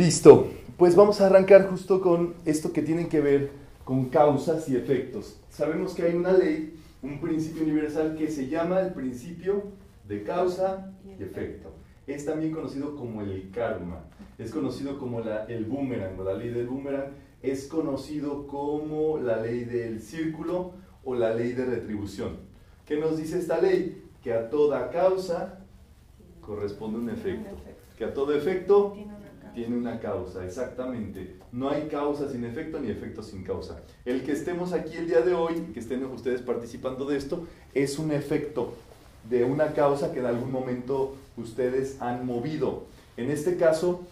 Listo, pues vamos a arrancar justo con esto que tiene que ver con causas y efectos. Sabemos que hay una ley, un principio universal que se llama el principio de causa y efecto. Es también conocido como el karma, es conocido como la, el boomerang o la ley del boomerang, es conocido como la ley del círculo o la ley de retribución. ¿Qué nos dice esta ley? Que a toda causa corresponde un efecto. Que a todo efecto tiene una causa, exactamente. No hay causa sin efecto ni efecto sin causa. El que estemos aquí el día de hoy, que estén ustedes participando de esto, es un efecto de una causa que en algún momento ustedes han movido. En este caso,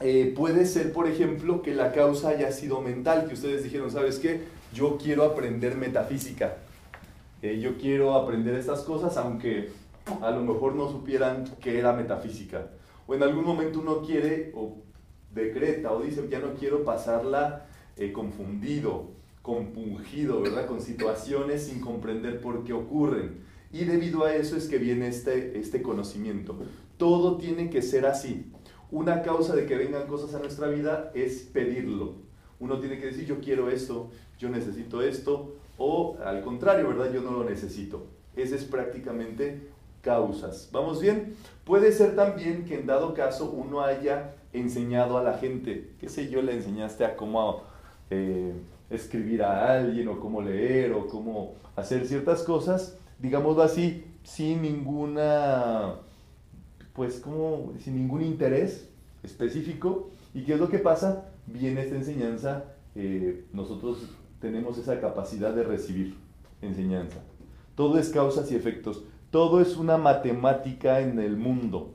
eh, puede ser, por ejemplo, que la causa haya sido mental, que ustedes dijeron, ¿sabes qué? Yo quiero aprender metafísica. Eh, yo quiero aprender estas cosas, aunque a lo mejor no supieran qué era metafísica. O en algún momento uno quiere, o decreta, o dice, ya no quiero pasarla eh, confundido, compungido, ¿verdad? Con situaciones sin comprender por qué ocurren. Y debido a eso es que viene este, este conocimiento. Todo tiene que ser así. Una causa de que vengan cosas a nuestra vida es pedirlo. Uno tiene que decir, yo quiero esto, yo necesito esto, o al contrario, ¿verdad? Yo no lo necesito. Ese es prácticamente causas. ¿Vamos bien? Puede ser también que en dado caso uno haya enseñado a la gente, qué sé yo, le enseñaste a cómo eh, escribir a alguien o cómo leer o cómo hacer ciertas cosas digámoslo así, sin ninguna, pues como, sin ningún interés específico. ¿Y qué es lo que pasa? Viene esta enseñanza, eh, nosotros tenemos esa capacidad de recibir enseñanza. Todo es causas y efectos. Todo es una matemática en el mundo.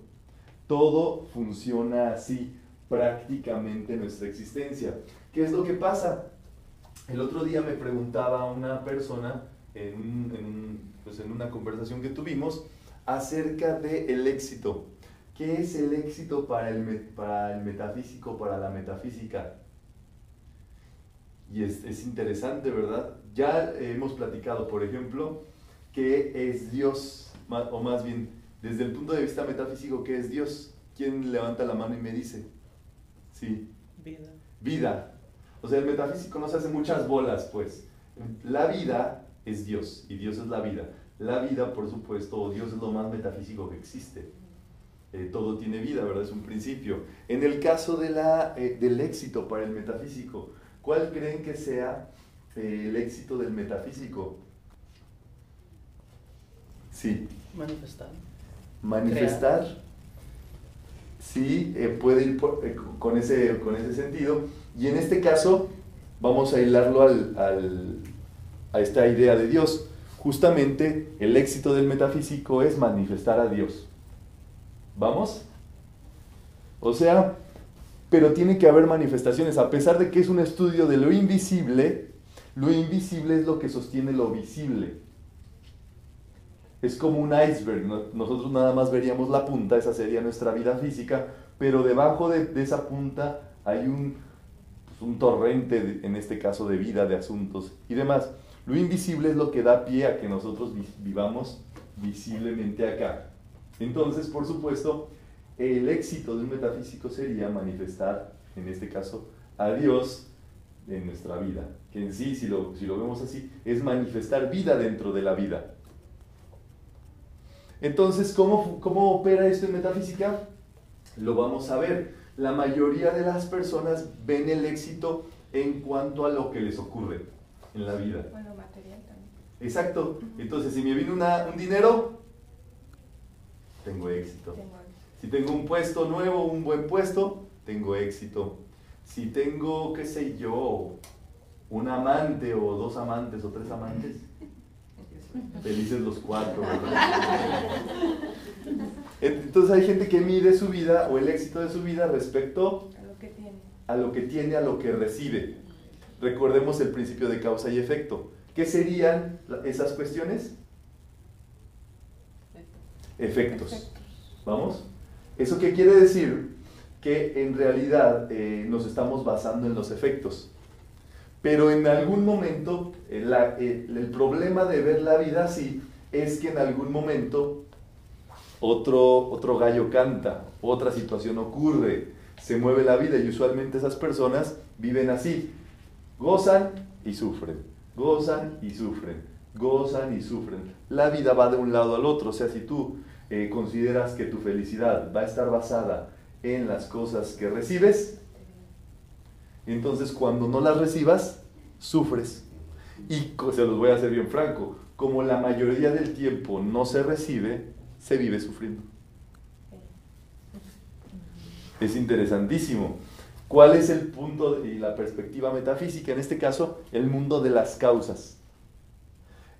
Todo funciona así prácticamente en nuestra existencia. ¿Qué es lo que pasa? El otro día me preguntaba una persona en, pues una conversación que tuvimos acerca del el éxito. ¿Qué es el éxito para el, metafísico, para la metafísica? Y es, es interesante, ¿verdad? Ya hemos platicado, por ejemplo, qué es Dios, o más bien, desde el punto de vista metafísico, ¿qué es Dios? ¿Quién levanta la mano y me dice? Sí. Vida. Vida. O sea, el metafísico nos hace muchas bolas, pues. La vida es Dios y Dios es la vida. La vida, por supuesto, Dios es lo más metafísico que existe. Eh, todo tiene vida, ¿verdad? Es un principio. En el caso de la, eh, del éxito para el metafísico, ¿cuál creen que sea eh, el éxito del metafísico? Sí. Manifestar. Manifestar. Sí, puede ir con, ese, con ese sentido. Y en este caso, vamos a hilarlo al a esta idea de Dios. Justamente el éxito del metafísico es manifestar a Dios. ¿Vamos? O sea, pero tiene que haber manifestaciones, a pesar de que es un estudio de lo invisible, lo invisible es lo que sostiene lo visible. Es como un iceberg, nosotros nada más veríamos la punta, esa sería nuestra vida física, pero debajo de, esa punta hay un, pues, un torrente, en este caso de vida, de asuntos y demás. Lo invisible es lo que da pie a que nosotros vivamos visiblemente acá. Entonces, por supuesto, el éxito de un metafísico sería manifestar, en este caso, a Dios en nuestra vida. Que en sí, si lo, si lo vemos así, es manifestar vida dentro de la vida. Entonces, ¿cómo, ¿cómo opera esto en metafísica? Lo vamos a ver. La mayoría de las personas ven el éxito en cuanto a lo que les ocurre en la vida. Bueno, material también. Exacto. Entonces, si me viene una, un dinero, tengo éxito. Si tengo un puesto nuevo, un buen puesto, tengo éxito. Si tengo, qué sé yo, un amante o dos amantes o tres amantes, felices los cuatro, Entonces hay gente que mide su vida o el éxito de su vida respecto a lo que tiene, a lo que, tiene, a lo que recibe. Recordemos el principio de causa y efecto. ¿Qué serían esas cuestiones? Efectos. ¿Vamos? ¿Eso qué quiere decir? Que en realidad eh, nos estamos basando en los efectos. Pero en algún momento, el problema de ver la vida así es que en algún momento otro, otro gallo canta, otra situación ocurre, se mueve la vida y usualmente esas personas viven así. Gozan y sufren, gozan y sufren, gozan y sufren. La vida va de un lado al otro, o sea, si tú eh, consideras que tu felicidad va a estar basada en las cosas que recibes, entonces cuando no las recibas, sufres. Y se los voy a hacer bien franco, como la mayoría del tiempo no se recibe, se vive sufriendo. Es interesantísimo. ¿Cuál es el punto y la perspectiva metafísica? En este caso, el mundo de las causas.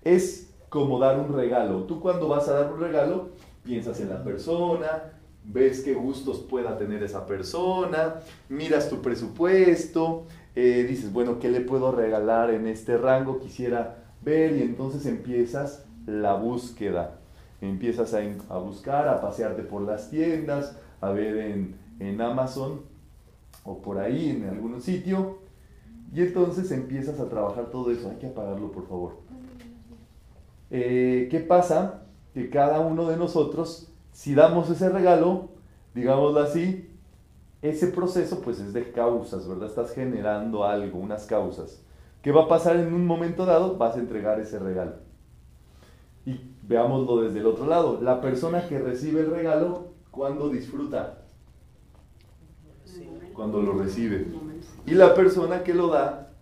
Es como dar un regalo. Tú cuando vas a dar un regalo, piensas en la persona, ves qué gustos pueda tener esa persona, miras tu presupuesto, eh, dices, bueno, ¿qué le puedo regalar en este rango? Quisiera ver y entonces empiezas la búsqueda. Empiezas a, buscar, a pasearte por las tiendas, a ver en, en Amazon o por ahí en algún sitio y entonces empiezas a trabajar todo eso. Hay que apagarlo, por favor. Eh, ¿Qué pasa? Que cada uno de nosotros, si damos ese regalo, digámoslo así, ese proceso pues es de causas, ¿verdad? Estás generando algo, unas causas. ¿Qué va a pasar en un momento dado? Vas a entregar ese regalo. Y veámoslo desde el otro lado. La persona que recibe el regalo, ¿cuándo disfruta? Cuando lo recibe. Y la persona que lo da,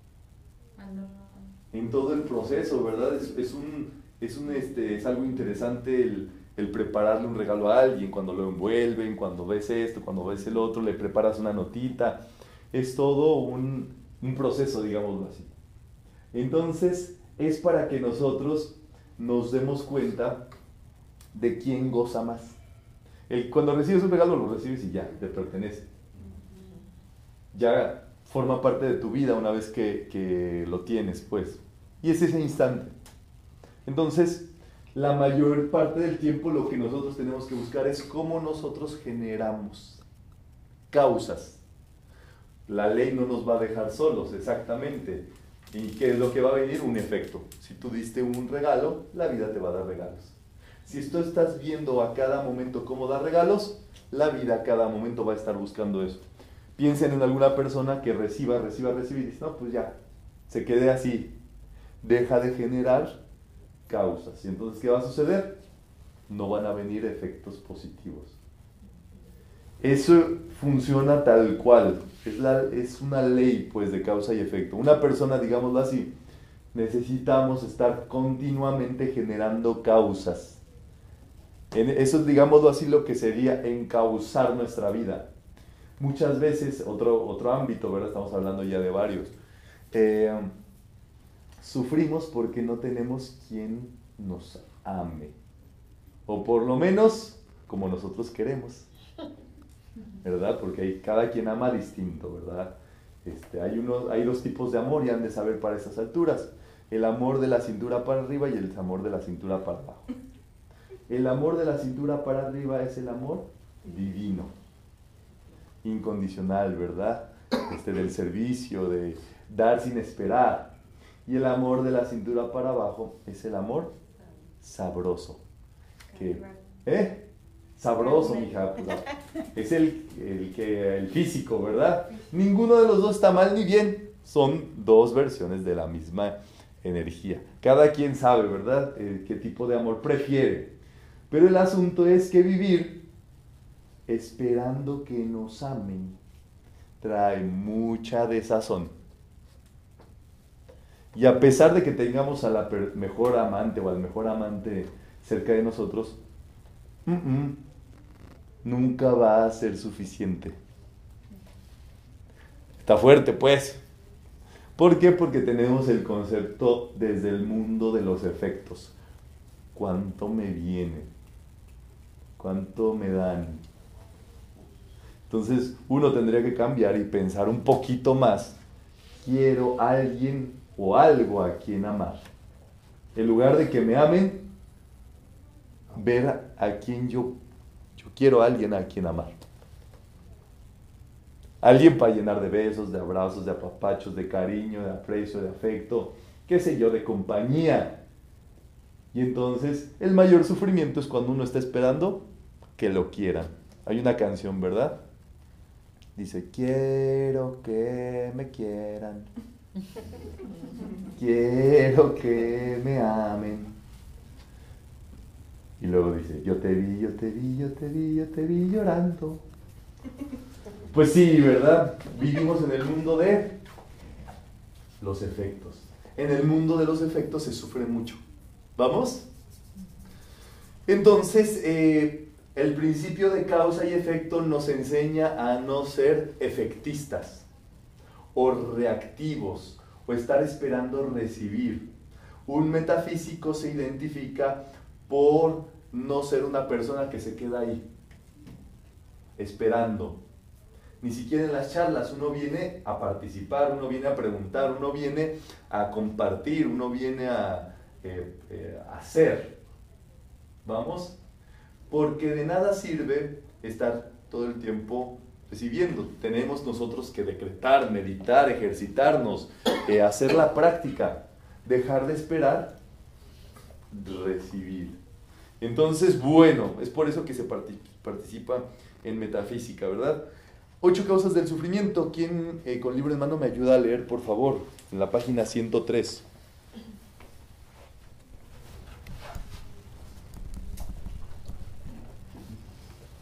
en todo el proceso, ¿verdad? Es, un, es, un, este, es algo interesante el, el prepararle un regalo a alguien, cuando lo envuelven, cuando ves esto, cuando ves el otro, le preparas una notita. Es todo un, un proceso, digámoslo así. Entonces, es para que nosotros nos demos cuenta de quién goza más. El, cuando recibes un regalo, lo recibes y ya, te pertenece. Ya forma parte de tu vida una vez que, que lo tienes, pues. Y es ese instante. Entonces, la mayor parte del tiempo lo que nosotros tenemos que buscar es cómo nosotros generamos causas. La ley no nos va a dejar solos, exactamente. ¿Y qué es lo que va a venir? Un efecto. Si tú diste un regalo, la vida te va a dar regalos. Si tú estás viendo a cada momento cómo dar regalos, la vida a cada momento va a estar buscando eso. Piensen en alguna persona que reciba, reciba, reciba y dice, no, pues ya, se quede así. Deja de generar causas. ¿Y entonces qué va a suceder? No van a venir efectos positivos. Eso funciona tal cual. Es, la, es una ley, pues, de causa y efecto. Una persona, digámoslo así, necesitamos estar continuamente generando causas. En eso es, digámoslo así, lo que sería encauzar nuestra vida. Muchas veces, otro, otro ámbito, ¿verdad? Estamos hablando ya de varios. Eh, sufrimos porque no tenemos quien nos ame. O por lo menos como nosotros queremos. ¿verdad? Porque hay, cada quien ama distinto, ¿verdad? Este, hay, uno, hay dos tipos de amor y han de saber para estas alturas. El amor de la cintura para arriba y el amor de la cintura para abajo. El amor de la cintura para arriba es el amor divino, incondicional, ¿verdad? Este, del servicio, de dar sin esperar. Y el amor de la cintura para abajo es el amor sabroso. ¿eh? sabroso, mija. Es el, el, que, el físico, ¿verdad? Ninguno de los dos está mal ni bien. Son dos versiones de la misma energía. Cada quien sabe, ¿verdad?, eh, qué tipo de amor prefiere. Pero el asunto es que vivir esperando que nos amen trae mucha desazón. Y a pesar de que tengamos a la mejor amante o al mejor amante cerca de nosotros, nunca va a ser suficiente. Está fuerte, pues. ¿Por qué? Porque tenemos el concepto desde el mundo de los efectos. ¿Cuánto me viene? ¿Cuánto me dan? Entonces uno tendría que cambiar y pensar un poquito más. Quiero alguien o algo a quien amar. En lugar de que me amen, ver a quien yo quiero a alguien a quien amar. Alguien para llenar de besos, de abrazos, de apapachos, de cariño, de aprecio, de afecto, qué sé yo, de compañía. Y entonces el mayor sufrimiento es cuando uno está esperando que lo quieran. Hay una canción, ¿verdad? Dice, quiero que me quieran. Quiero que me amen. Y luego dice, yo te vi, yo te vi, yo te vi, yo te vi llorando. Pues sí, ¿verdad? Vivimos en el mundo de los efectos. En el mundo de los efectos se sufre mucho. ¿Vamos? Entonces, eh, el principio de causa y efecto nos enseña a no ser efectistas o reactivos o estar esperando recibir. Un metafísico se identifica por no ser una persona que se queda ahí, esperando. Ni siquiera en las charlas uno viene a participar, uno viene a preguntar, uno viene a compartir, uno viene a eh, eh, hacer. ¿Vamos? porque de nada sirve estar todo el tiempo recibiendo. Tenemos nosotros que decretar, meditar, ejercitarnos, eh, hacer la práctica, dejar de esperar, recibir. Entonces, bueno, es por eso que se participa en metafísica, ¿verdad? Ocho causas del sufrimiento. ¿Quién eh, con libro en mano me ayuda a leer, por favor? En la página 103.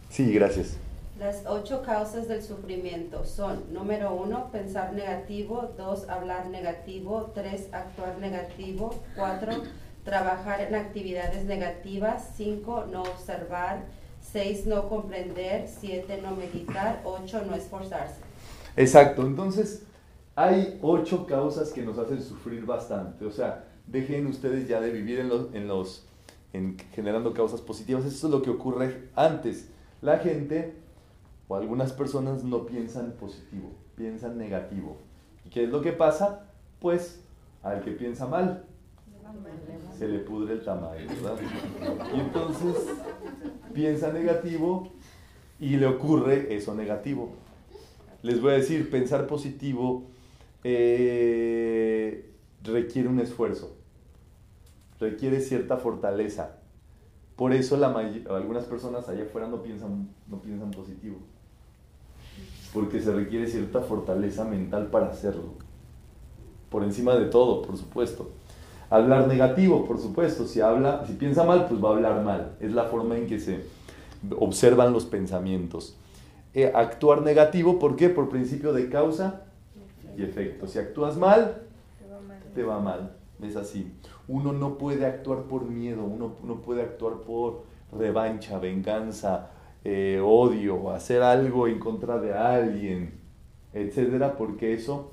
Sí, gracias. Las ocho causas del sufrimiento son, número uno, pensar negativo, dos, hablar negativo, tres, actuar negativo, cuatro, trabajar en actividades negativas, cinco, no observar, seis, no comprender, siete, no meditar, ocho, no esforzarse. Exacto, entonces hay ocho causas que nos hacen sufrir bastante, o sea, dejen ustedes ya de vivir en los, en los en generando causas positivas, eso es lo que ocurre antes la gente o algunas personas no piensan positivo, piensan negativo. ¿Y qué es lo que pasa? Pues al que piensa mal, se le pudre el tamaño, ¿verdad? Y entonces piensa negativo y le ocurre eso negativo. Les voy a decir, pensar positivo eh, requiere un esfuerzo, requiere cierta fortaleza. Por eso algunas personas allá afuera no piensan, no piensan positivo. Porque se requiere cierta fortaleza mental para hacerlo. Por encima de todo, por supuesto. Hablar negativo, por supuesto. Si, habla, si piensa mal, pues va a hablar mal. Es la forma en que se observan los pensamientos. Eh, actuar negativo, ¿por qué? Por principio de causa y efecto. Si actúas mal, te va mal. Es así. Uno no puede actuar por miedo, uno no puede actuar por revancha, venganza, eh, odio, hacer algo en contra de alguien, etcétera, porque eso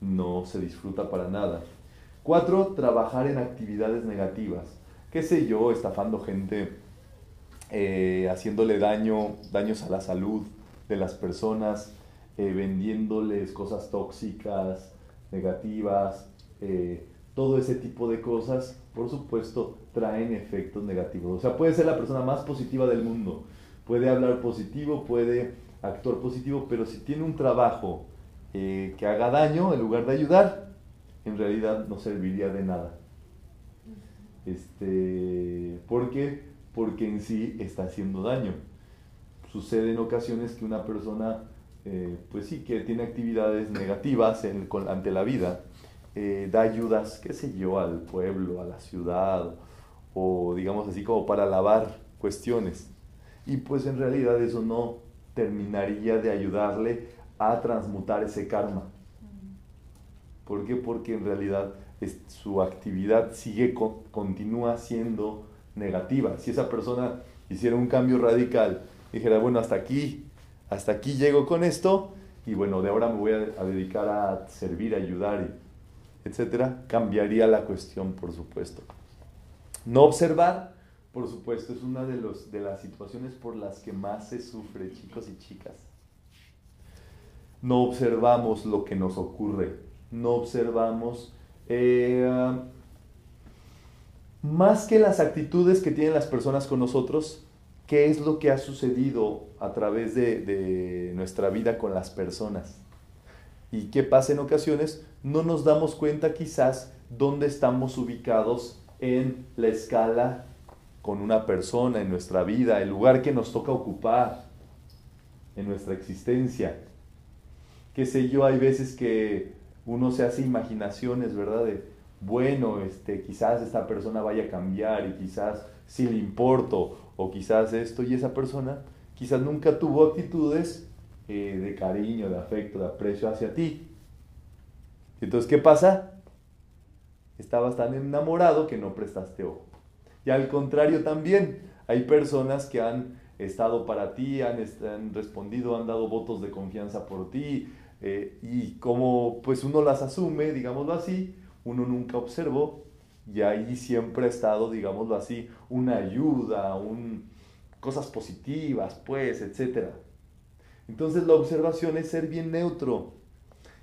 no se disfruta para nada. Cuatro, trabajar en actividades negativas. ¿Qué sé yo? Estafando gente, eh, haciéndole daño, daños a la salud de las personas, eh, vendiéndoles cosas tóxicas, negativas, todo ese tipo de cosas, por supuesto, traen efectos negativos. O sea, puede ser la persona más positiva del mundo, puede hablar positivo, puede actuar positivo, pero si tiene un trabajo eh, que haga daño en lugar de ayudar, en realidad no serviría de nada. Este, ¿Por qué? Porque en sí está haciendo daño. Sucede en ocasiones que una persona, eh, pues sí, que tiene actividades negativas ante la vida, eh, da ayudas, qué sé yo, al pueblo, a la ciudad, o digamos así como para lavar cuestiones. Y pues en realidad eso no terminaría de ayudarle a transmutar ese karma. ¿Por qué? Porque en realidad su actividad sigue, continúa siendo negativa. Si esa persona hiciera un cambio radical, dijera, bueno, hasta aquí, hasta aquí llego con esto, y bueno, de ahora me voy a, a dedicar a servir, a ayudar etcétera, cambiaría la cuestión, por supuesto. No observar, por supuesto, es una de, los, de las situaciones por las que más se sufre, chicos y chicas. No observamos lo que nos ocurre, no observamos eh, más que las actitudes que tienen las personas con nosotros, qué es lo que ha sucedido a través de, de nuestra vida con las personas. ¿Y qué pasa en ocasiones? no nos damos cuenta quizás dónde estamos ubicados en la escala con una persona, en nuestra vida, el lugar que nos toca ocupar en nuestra existencia. qué sé yo, hay veces que uno se hace imaginaciones, ¿verdad? De, bueno, este, quizás esta persona vaya a cambiar y quizás sí le importo, o quizás esto y esa persona, quizás nunca tuvo actitudes eh, de cariño, de afecto, de aprecio hacia ti. Entonces, ¿qué pasa? Estabas tan enamorado que no prestaste ojo. Y al contrario también, hay personas que han estado para ti, han, han respondido, han dado votos de confianza por ti, eh, y como pues uno las asume, digámoslo así, uno nunca observó y ahí siempre ha estado, digámoslo así, una ayuda, un, cosas positivas, pues, etc. Entonces la observación es ser bien neutro,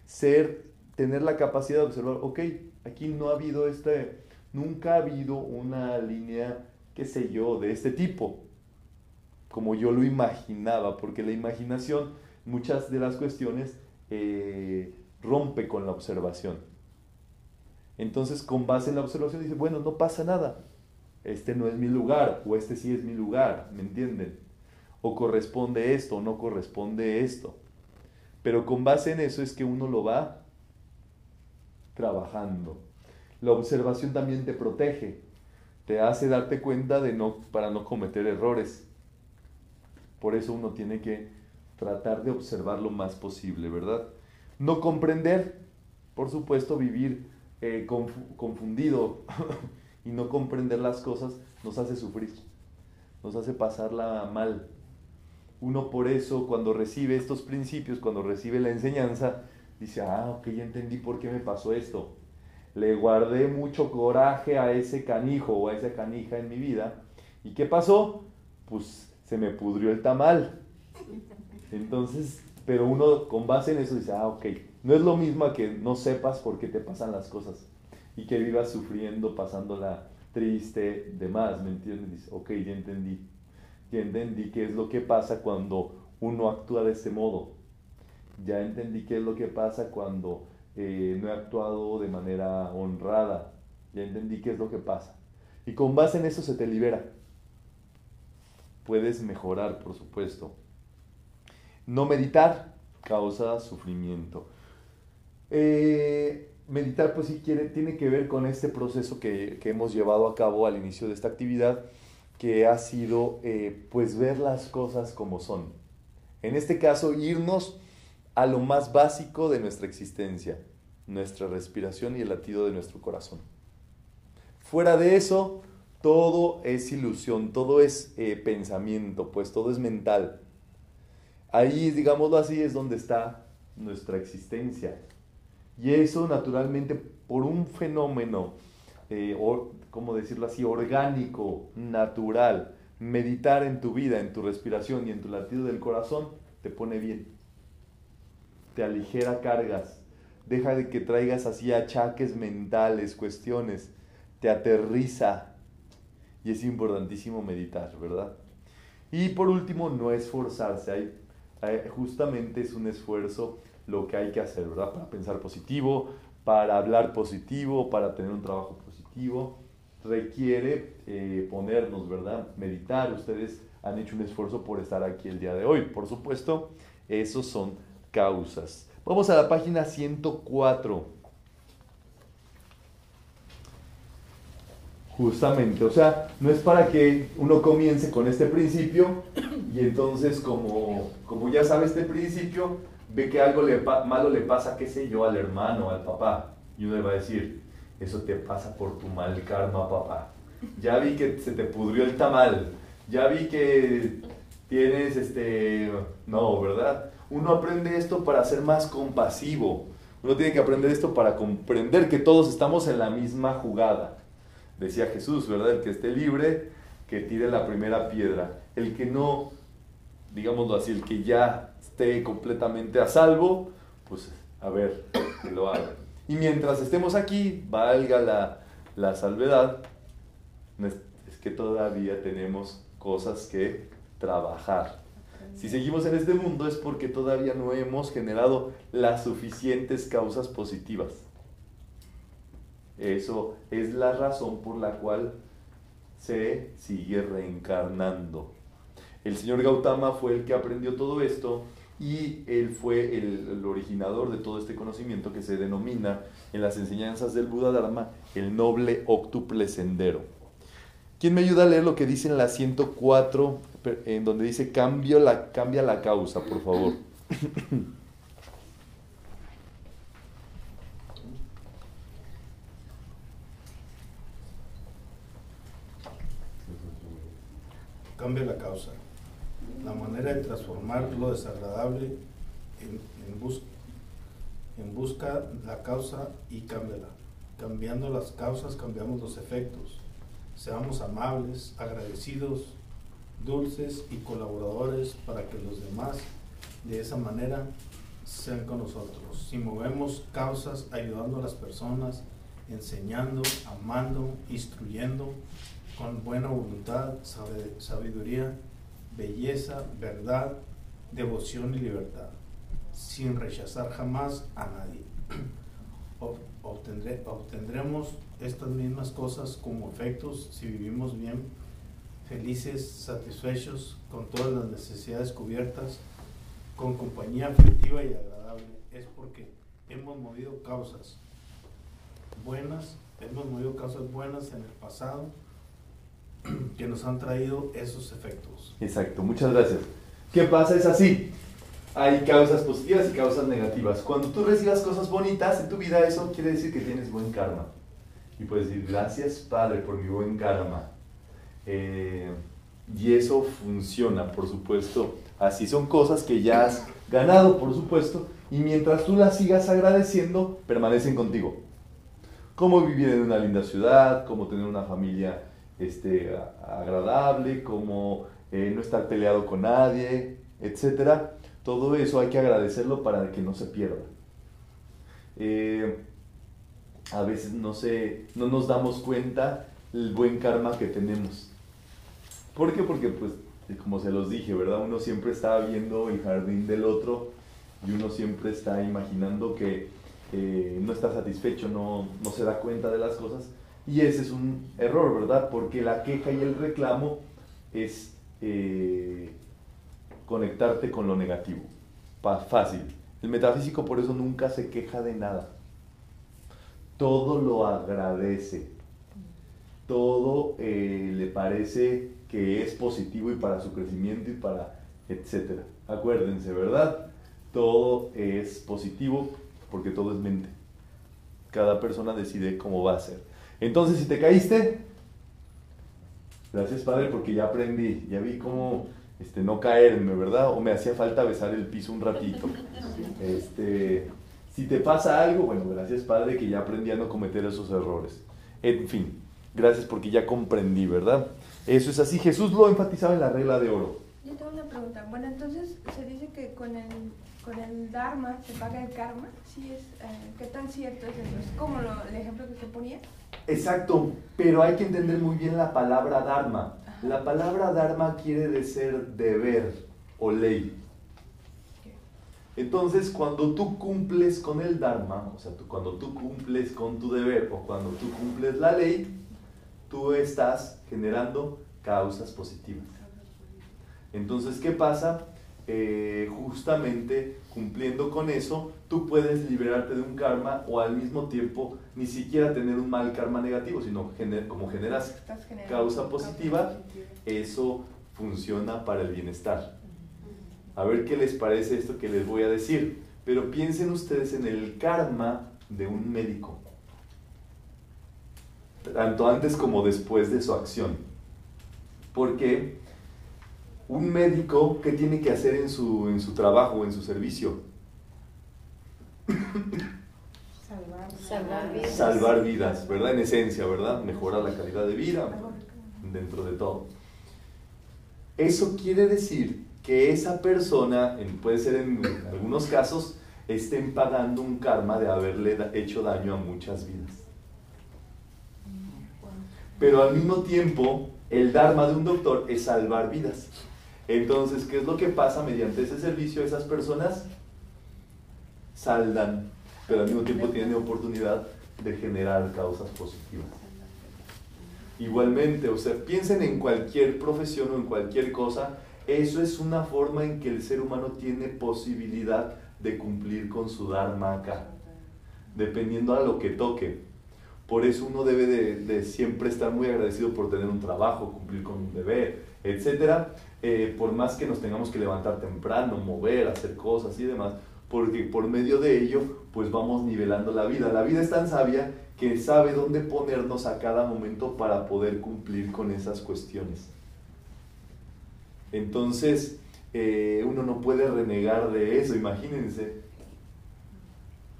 ser, tener la capacidad de observar, ok, aquí no ha habido este, nunca ha habido una línea, qué sé yo, de este tipo, como yo lo imaginaba, porque la imaginación, muchas de las cuestiones eh, rompe con la observación. Entonces, con base en la observación, dice, bueno, no pasa nada. Este no es mi lugar, o este sí es mi lugar, ¿me entienden? O corresponde esto, o no corresponde esto. Pero con base en eso es que uno lo va trabajando. La observación también te protege, te hace darte cuenta de no, para no cometer errores. Por eso uno tiene que tratar de observar lo más posible, ¿verdad? No comprender, por supuesto, vivir eh, confundido y no comprender las cosas nos hace sufrir, nos hace pasarla mal. Uno por eso cuando recibe estos principios, cuando recibe la enseñanza, dice, ah, ok, ya entendí por qué me pasó esto. Le guardé mucho coraje a ese canijo o a esa canija en mi vida. ¿Y qué pasó? Pues se me pudrió el tamal. Entonces, pero uno con base en eso dice, ah, ok, no es lo mismo que no sepas por qué te pasan las cosas y que vivas sufriendo, pasándola triste, demás, ¿me entiendes? Dice, ok, ya entendí, ya entendí qué es lo que pasa cuando uno actúa de este modo, ya entendí qué es lo que pasa cuando eh, no he actuado de manera honrada, ya entendí qué es lo que pasa. Y con base en eso se te libera. Puedes mejorar, por supuesto. No meditar causa sufrimiento. Eh, meditar, pues sí, quiere, tiene que ver con este proceso que, hemos llevado a cabo al inicio de esta actividad, que ha sido, eh, pues, ver las cosas como son. En este caso, irnos a lo más básico de nuestra existencia, nuestra respiración y el latido de nuestro corazón. Fuera de eso, todo es ilusión, todo es eh, pensamiento, pues todo es mental. Ahí, digámoslo así, es donde está nuestra existencia. Y eso naturalmente por un fenómeno, eh, como decirlo así, orgánico, natural, meditar en tu vida, en tu respiración y en tu latido del corazón, te pone bien. Te aligera cargas. Deja de que traigas así achaques mentales, cuestiones. Te aterriza. Y es importantísimo meditar, ¿verdad? Y por último, no esforzarse. Hay justamente es un esfuerzo lo que hay que hacer, ¿verdad? Para pensar positivo, para hablar positivo, para tener un trabajo positivo, requiere eh, ponernos, ¿verdad? Meditar. Ustedes han hecho un esfuerzo por estar aquí el día de hoy. Por supuesto, esos son causas. Vamos a la página 104. Justamente, o sea, no es para que uno comience con este principio y entonces como, como ya sabe este principio, ve que algo le malo le pasa, qué sé yo, al hermano, al papá. Y uno le va a decir, eso te pasa por tu mal karma, papá. Ya vi que se te pudrió el tamal. Ya vi que tienes este... No, ¿verdad? Uno aprende esto para ser más compasivo. Uno tiene que aprender esto para comprender que todos estamos en la misma jugada decía Jesús, ¿verdad? El que esté libre, que tire la primera piedra. El que no, digámoslo así, el que ya esté completamente a salvo, pues a ver, que lo haga. Y mientras estemos aquí, valga la, la salvedad, es que todavía tenemos cosas que trabajar. Si seguimos en este mundo es porque todavía no hemos generado las suficientes causas positivas. Eso es la razón por la cual se sigue reencarnando. El señor Gautama fue el que aprendió todo esto y él fue el, originador de todo este conocimiento que se denomina en las enseñanzas del Buda Dharma el noble octuple sendero. ¿Quién me ayuda a leer lo que dice en la 104, en donde dice cambio la, cambia la causa, por favor? Cambia la causa la manera de transformar lo desagradable en, bus, en busca la causa y cámbiala. Cambiando las causas cambiamos los efectos. Seamos amables, agradecidos, dulces y colaboradores para que los demás de esa manera sean con nosotros. Si movemos causas ayudando a las personas, enseñando, amando, instruyendo, con buena voluntad, sabiduría, belleza, verdad, devoción y libertad, sin rechazar jamás a nadie. obtendremos estas mismas cosas como efectos si vivimos bien, felices, satisfechos, con todas las necesidades cubiertas, con compañía afectiva y agradable. Es porque hemos movido causas buenas, hemos movido causas buenas en el pasado que nos han traído esos efectos. Exacto, muchas gracias. ¿Qué pasa? Es así. Hay causas positivas y causas negativas. Cuando tú recibas cosas bonitas en tu vida, eso quiere decir que tienes buen karma. Y puedes decir, gracias Padre por mi buen karma. Eh, y eso funciona, por supuesto. Así son cosas que ya has ganado, por supuesto. Y mientras tú las sigas agradeciendo, permanecen contigo. Cómo vivir en una linda ciudad, cómo tener una familia este, agradable, como eh, no estar peleado con nadie, etc. Todo eso hay que agradecerlo para que no se pierda. Eh, a veces no, se, no nos damos cuenta el buen karma que tenemos. ¿Por qué? Porque, pues, como se los dije, ¿verdad? Uno siempre está viendo el jardín del otro y uno siempre está imaginando que eh, no está satisfecho, no, no se da cuenta de las cosas y ese es un error, ¿verdad? Porque la queja y el reclamo es eh, conectarte con lo negativo. Fácil. El metafísico por eso nunca se queja de nada. Todo lo agradece. Todo eh, le parece que es positivo y para su crecimiento y para etcétera. Acuérdense, ¿verdad? Todo es positivo porque todo es mente. Cada persona decide cómo va a ser. Entonces, si te caíste, gracias Padre, porque ya aprendí, ya vi cómo este, no caerme, ¿verdad? O me hacía falta besar el piso un ratito. Este, si te pasa algo, bueno, gracias Padre, que ya aprendí a no cometer esos errores. En fin, gracias porque ya comprendí, ¿verdad? Eso es así. Jesús lo enfatizaba en la regla de oro. Yo tengo una pregunta. Bueno, entonces se dice que con el con el Dharma se paga el karma. ¿Sí es, eh, ¿Qué tan cierto es eso? ¿Es como el ejemplo que te ponía? Exacto, pero hay que entender muy bien la palabra Dharma. La palabra Dharma quiere decir deber o ley. Entonces, cuando tú cumples con el Dharma, o sea, cuando tú cumples con tu deber o cuando tú cumples la ley, tú estás generando causas positivas. Entonces, ¿qué pasa? Eh, justamente cumpliendo con eso, tú puedes liberarte de un karma o al mismo tiempo ni siquiera tener un mal karma negativo, sino como generas causa positiva, eso funciona para el bienestar. A ver qué les parece esto que les voy a decir. Pero piensen ustedes en el karma de un médico, tanto antes como después de su acción. Porque un médico, ¿qué tiene que hacer en su, en su trabajo, en su servicio? Salvar, vidas. Salvar vidas, ¿verdad? En esencia, ¿verdad? Mejorar la calidad de vida dentro de todo. Eso quiere decir que esa persona, puede ser en algunos casos, estén pagando un karma de haberle hecho daño a muchas vidas. Pero al mismo tiempo, el dharma de un doctor es salvar vidas. Entonces, ¿qué es lo que pasa mediante ese servicio? Esas personas saldan, pero al mismo tiempo tienen oportunidad de generar causas positivas. Igualmente, o sea, piensen en cualquier profesión o en cualquier cosa Eso es una forma en que el ser humano tiene posibilidad de cumplir con su Dharma acá, dependiendo a lo que toque. Por eso uno debe de, siempre estar muy agradecido por tener un trabajo, cumplir con un deber, etc. Eh, por más que nos tengamos que levantar temprano, mover, hacer cosas y demás, porque por medio de ello, pues vamos nivelando la vida. La vida es tan sabia que sabe dónde ponernos a cada momento para poder cumplir con esas cuestiones. Entonces, eh, uno no puede renegar de eso, imagínense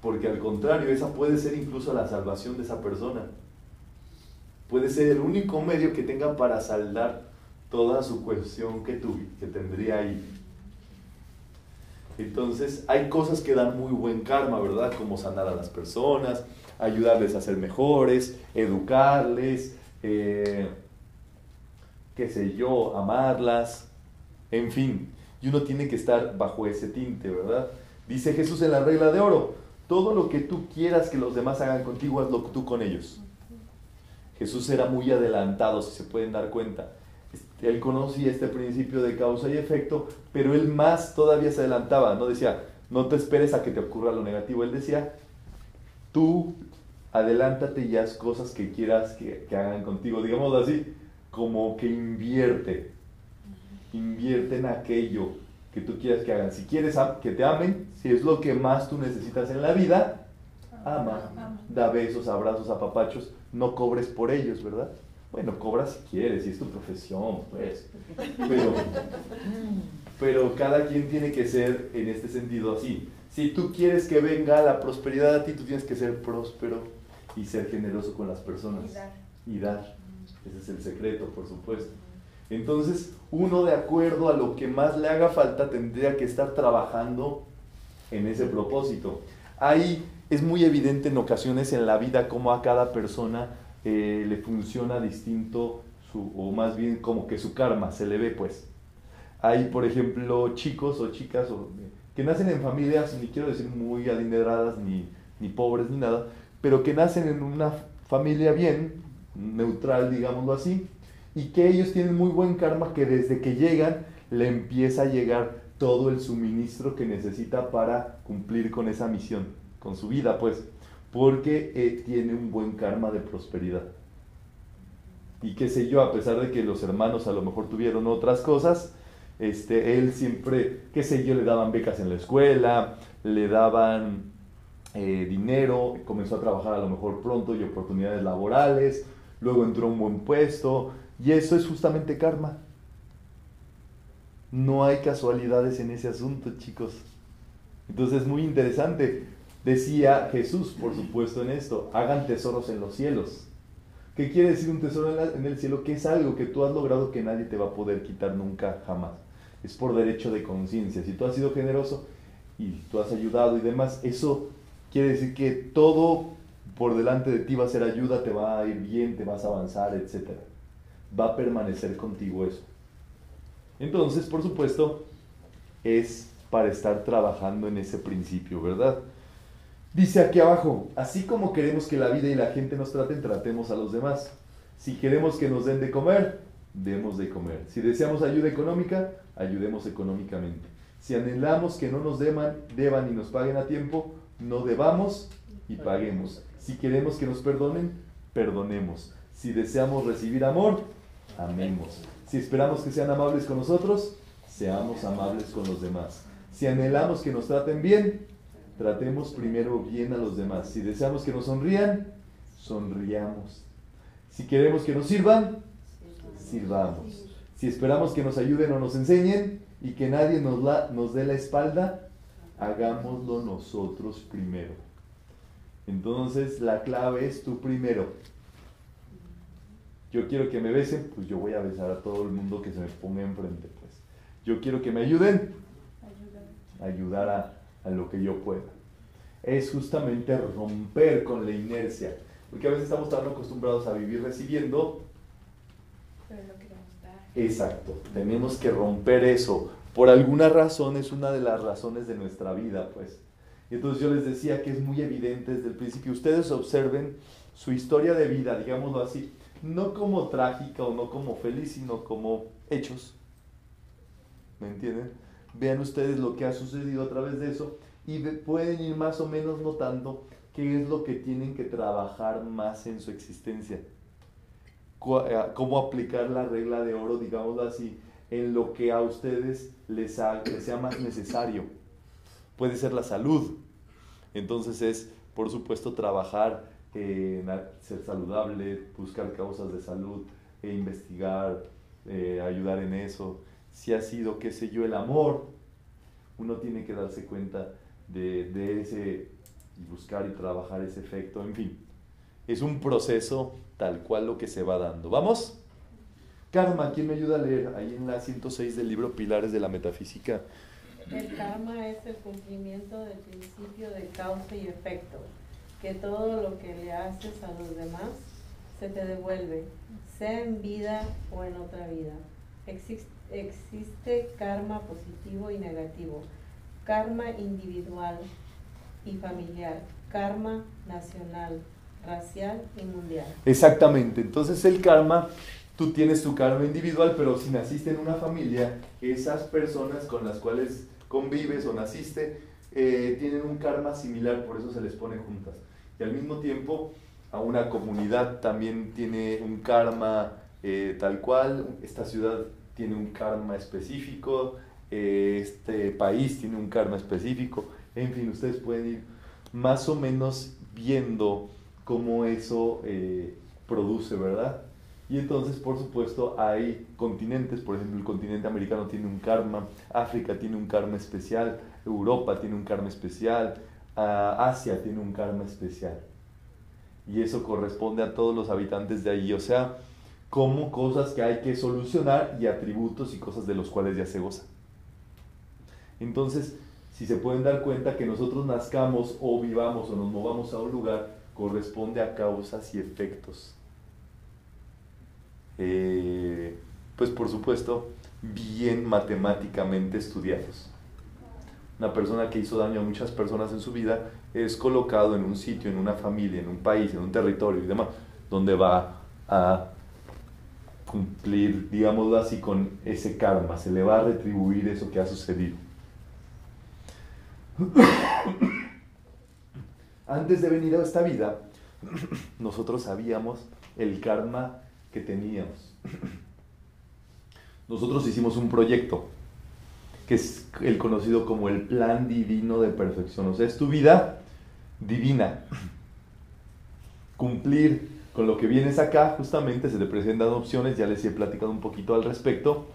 porque al contrario, esa puede ser incluso la salvación de esa persona. Puede ser el único medio que tenga para saldar toda su cuestión que, que tendría ahí. Entonces, hay cosas que dan muy buen karma, ¿verdad? Como sanar a las personas, ayudarles a ser mejores, educarles, eh, qué sé yo, amarlas, en fin. Y uno tiene que estar bajo ese tinte, ¿verdad? Dice Jesús en la regla de oro, todo lo que tú quieras que los demás hagan contigo, hazlo tú con ellos. Jesús era muy adelantado, si se pueden dar cuenta. Él conocía este principio de causa y efecto, pero él más todavía se adelantaba. No decía, no te esperes a que te ocurra lo negativo. Él decía, tú adelántate y haz cosas que quieras que, que hagan contigo. Digamos así, como que invierte. Invierte en aquello que tú quieras que hagan. Si quieres que te amen, si es lo que más tú necesitas en la vida, ama, da besos, abrazos, apapachos, no cobres por ellos, ¿verdad? Bueno, cobras si quieres, si es tu profesión, pues. Pero, pero cada quien tiene que ser en este sentido así. Si tú quieres que venga la prosperidad a ti, tú tienes que ser próspero y ser generoso con las personas. Y dar. Y dar. Ese es el secreto, por supuesto. Entonces, uno de acuerdo a lo que más le haga falta tendría que estar trabajando en ese propósito. Ahí es muy evidente en ocasiones en la vida cómo a cada persona eh, le funciona distinto, o más bien como que su karma se le ve pues. Hay, por ejemplo, chicos o chicas que nacen en familias, ni quiero decir muy adineradas, ni, ni pobres, ni nada, pero que nacen en una familia bien, neutral, digámoslo así, y que ellos tienen muy buen karma que desde que llegan le empieza a llegar todo el suministro que necesita para cumplir con esa misión, con su vida pues, porque eh, tiene un buen karma de prosperidad. Y qué sé yo, a pesar de que los hermanos a lo mejor tuvieron otras cosas, este, él siempre, qué sé yo, le daban becas en la escuela, le daban eh, dinero, comenzó a trabajar a lo mejor pronto y oportunidades laborales, luego entró a un buen puesto, y eso es justamente karma. No hay casualidades en ese asunto, chicos. Entonces es muy interesante. Decía Jesús, por supuesto, en esto, hagan tesoros en los cielos. ¿Qué quiere decir un tesoro en, el cielo? Que es algo que tú has logrado que nadie te va a poder quitar nunca, jamás. Es por derecho de conciencia. Si tú has sido generoso y tú has ayudado y demás, eso quiere decir que todo por delante de ti va a ser ayuda, te va a ir bien, te vas a avanzar, etcétera va a permanecer contigo eso. Entonces, por supuesto, es para estar trabajando en ese principio, ¿verdad? Dice aquí abajo, así como queremos que la vida y la gente nos traten, tratemos a los demás. Si queremos que nos den de comer, demos de comer. Si deseamos ayuda económica, ayudemos económicamente. Si anhelamos que no nos deban, deban y nos paguen a tiempo, no debamos y paguemos. Si queremos que nos perdonen, perdonemos. Si deseamos recibir amor, amemos. Si esperamos que sean amables con nosotros, seamos amables con los demás. Si anhelamos que nos traten bien, tratemos primero bien a los demás. Si deseamos que nos sonrían, sonriamos. Si queremos que nos sirvan, sirvamos. Si esperamos que nos ayuden o nos enseñen y que nadie nos, la, nos dé la espalda, hagámoslo nosotros primero. Entonces la clave es tú primero yo quiero que me besen, pues yo voy a besar a todo el mundo que se me ponga enfrente. Pues. Yo quiero que me ayuden, ayudar a, a lo que yo pueda. Es justamente romper con la inercia, porque a veces estamos tan acostumbrados a vivir recibiendo. Pero no queremos dar. Exacto, tenemos que romper eso. Por alguna razón es una de las razones de nuestra vida, pues. Y entonces yo les decía que es muy evidente desde el principio. Ustedes observen su historia de vida, digámoslo así no como trágica o no como feliz, sino como hechos. ¿me entienden? Vean ustedes lo que ha sucedido a través de eso y pueden ir más o menos notando qué es lo que tienen que trabajar más en su existencia. Eh, cómo aplicar la regla de oro, digámoslo así, en lo que a ustedes les, sea más necesario. Puede ser la salud. Entonces es, por supuesto, trabajar en ser saludable, buscar causas de salud, e investigar, eh, ayudar en eso. Si ha sido, qué sé yo, el amor, uno tiene que darse cuenta de, de ese buscar y trabajar ese efecto, en fin. Es un proceso tal cual lo que se va dando. ¿Vamos? Karma, ¿quién me ayuda a leer? Ahí en la 106 del libro Pilares de la Metafísica. El karma es el cumplimiento del principio de causa y efecto, que todo lo que le haces a los demás se te devuelve, sea en vida o en otra vida. Existe, existe karma positivo y negativo, karma individual, y familiar, karma nacional, racial y mundial. Exactamente, entonces el karma, tú tienes tu karma individual, pero si naciste en una familia, esas personas con las cuales convives o naciste eh, tienen un karma similar, por eso se les pone juntas. Y al mismo tiempo, a una comunidad también tiene un karma eh, tal cual, esta ciudad tiene un karma específico, eh, este país tiene un karma específico. En fin, ustedes pueden ir más o menos viendo cómo eso eh, produce, ¿verdad? Y entonces, por supuesto, hay continentes, por ejemplo, el continente americano tiene un karma, África tiene un karma especial, Europa tiene un karma especial, Asia tiene un karma especial. Y eso corresponde a todos los habitantes de allí, o sea, como cosas que hay que solucionar y atributos y cosas de los cuales ya se goza. Entonces, si se pueden dar cuenta que nosotros nazcamos o vivamos o nos movamos a un lugar, corresponde a causas y efectos. Eh, pues por supuesto, bien matemáticamente estudiados. Una persona que hizo daño a muchas personas en su vida es colocado en un sitio, en una familia, en un país, en un territorio y demás, donde va a cumplir, digámoslo así, con ese karma, se le va a retribuir eso que ha sucedido. Antes de venir a esta vida, nosotros sabíamos el karma que teníamos. Nosotros hicimos un proyecto que es el conocido como el plan divino de perfección. O sea, es tu vida divina. Cumplir con lo que vienes acá, justamente se te presentan opciones, ya les he platicado un poquito al respecto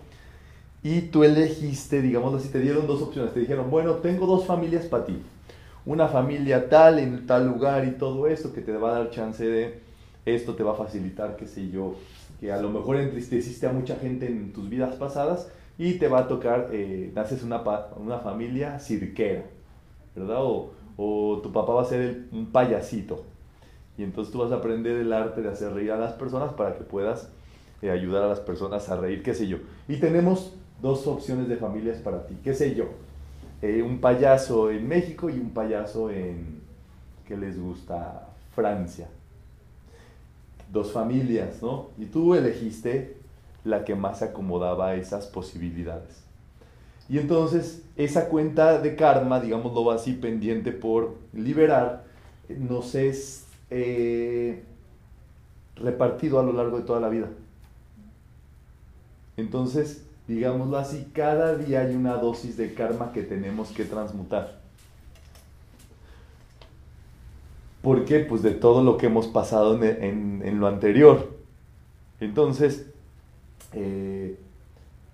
y tú elegiste, digamos así, te dieron dos opciones. Te dijeron, bueno, tengo dos familias para ti. Una familia tal, en tal lugar y todo esto, que te va a dar chance de, esto te va a facilitar, qué sé yo, que a lo mejor entristeciste a mucha gente en tus vidas pasadas y te va a tocar, eh, naces una, una familia cirquera, ¿verdad? O, tu papá va a ser un payasito. Y entonces tú vas a aprender el arte de hacer reír a las personas para que puedas eh, ayudar a las personas a reír, qué sé yo. Y tenemos dos opciones de familias para ti, qué sé yo, eh, un payaso en México y un payaso en, que les gusta? Francia. Dos familias, ¿no? Y tú elegiste la que más acomodaba a esas posibilidades. Y entonces esa cuenta de karma, digámoslo así, pendiente por liberar, nos es eh, repartido a lo largo de toda la vida. Entonces, digámoslo así, cada día hay una dosis de karma que tenemos que transmutar. ¿Por qué? Pues de todo lo que hemos pasado en, lo anterior. Entonces, eh,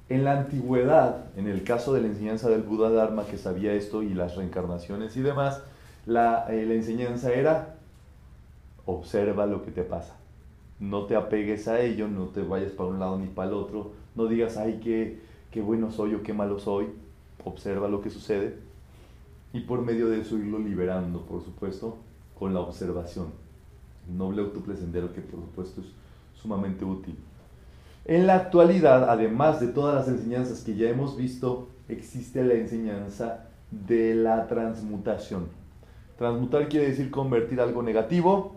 en la antigüedad, en el caso de la enseñanza del Buda Dharma, que sabía esto y las reencarnaciones y demás, la, eh, la enseñanza era observa lo que te pasa. No te apegues a ello, no te vayas para un lado ni para el otro, no digas, ay, qué, bueno soy o qué malo soy. Observa lo que sucede y por medio de eso irlo liberando, por supuesto, con la observación. noble octuple que por supuesto es sumamente útil. En la actualidad, además de todas las enseñanzas que ya hemos visto, existe la enseñanza de la transmutación. Transmutar quiere decir convertir algo negativo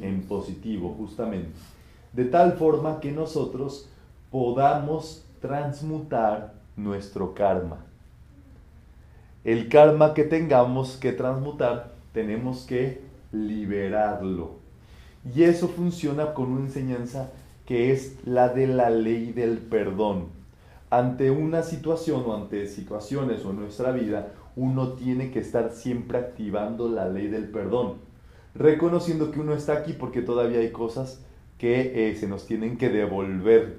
en positivo, justamente. De tal forma que nosotros podamos transmutar nuestro karma. El karma que tengamos que transmutar, tenemos que liberarlo. Y eso funciona con una enseñanza que es la de la ley del perdón. Ante una situación o ante situaciones o en nuestra vida, uno tiene que estar siempre activando la ley del perdón, reconociendo que uno está aquí porque todavía hay cosas que eh, se nos tienen que devolver.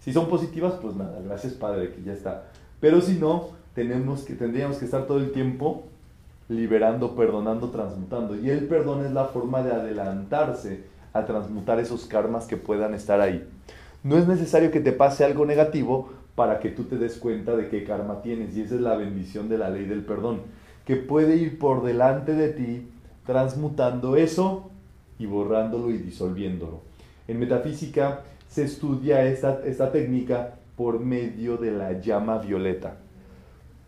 Si son positivas, pues nada, gracias Padre, que ya está. Pero si no, tenemos que, tendríamos que estar todo el tiempo liberando, perdonando, transmutando. Y el perdón es la forma de adelantarse a transmutar esos karmas que puedan estar ahí. No es necesario que te pase algo negativo para que tú te des cuenta de qué karma tienes. Y esa es la bendición de la ley del perdón, que puede ir por delante de ti transmutando eso y borrándolo y disolviéndolo. En metafísica se estudia esta, esta técnica por medio de la llama violeta.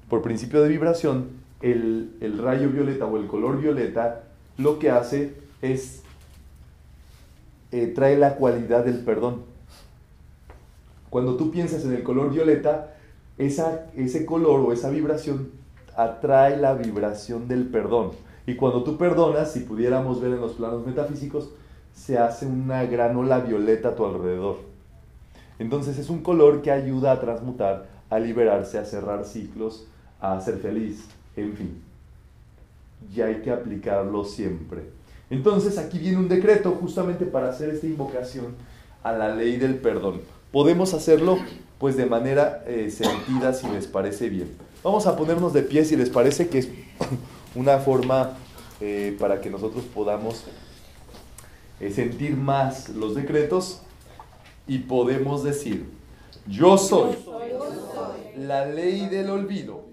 Por principio de vibración, el, rayo violeta o el color violeta lo que hace es eh, trae la cualidad del perdón. Cuando tú piensas en el color violeta, esa, ese color o esa vibración atrae la vibración del perdón. Y cuando tú perdonas, si pudiéramos ver en los planos metafísicos, se hace una gran ola violeta a tu alrededor. Entonces es un color que ayuda a transmutar, a liberarse, a cerrar ciclos, a ser feliz. En fin, y hay que aplicarlo siempre. Entonces aquí viene un decreto justamente para hacer esta invocación a la ley del perdón. Podemos hacerlo pues de manera eh, sentida si les parece bien. Vamos a ponernos de pie si les parece que es una forma eh, para que nosotros podamos eh, sentir más los decretos y podemos decir, yo soy la ley del olvido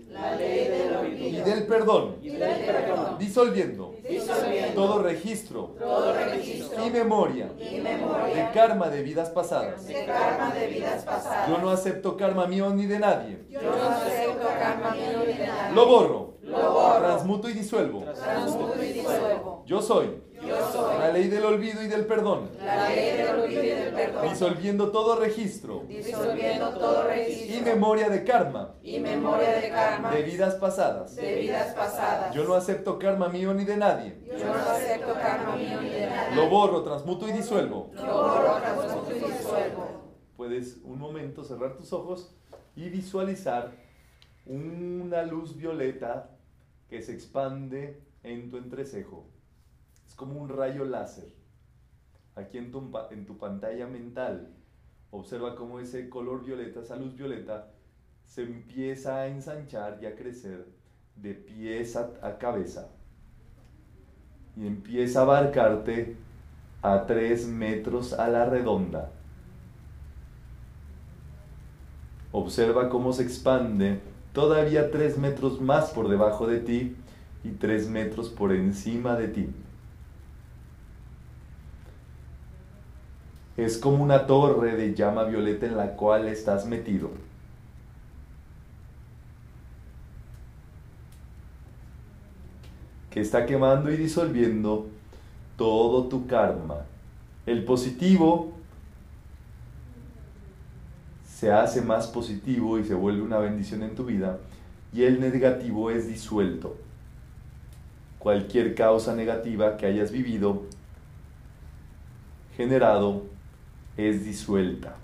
y del perdón, Disolviendo, todo, registro, y, memoria, de, karma de vidas pasadas. Yo no acepto karma mío ni de nadie. Lo borro. Transmuto y disuelvo. Yo soy la ley del olvido y del perdón. Disolviendo todo registro. Y memoria de karma. de vidas pasadas. Yo no acepto karma mío ni de nadie. Lo borro, transmuto y disuelvo. Puedes un momento cerrar tus ojos y visualizar una luz violeta que se expande en tu entrecejo como un rayo láser. Aquí en tu, pantalla mental, observa cómo ese color violeta, esa luz violeta, se empieza a ensanchar y a crecer de pies a, cabeza. Y empieza a abarcarte a tres metros a la redonda. Observa cómo se expande todavía tres metros más por debajo de ti y tres metros por encima de ti. Es como una torre de llama violeta en la cual estás metido. Que está quemando y disolviendo todo tu karma. El positivo se hace más positivo y se vuelve una bendición en tu vida y el negativo es disuelto. Cualquier causa negativa que hayas vivido, generado, es disuelta.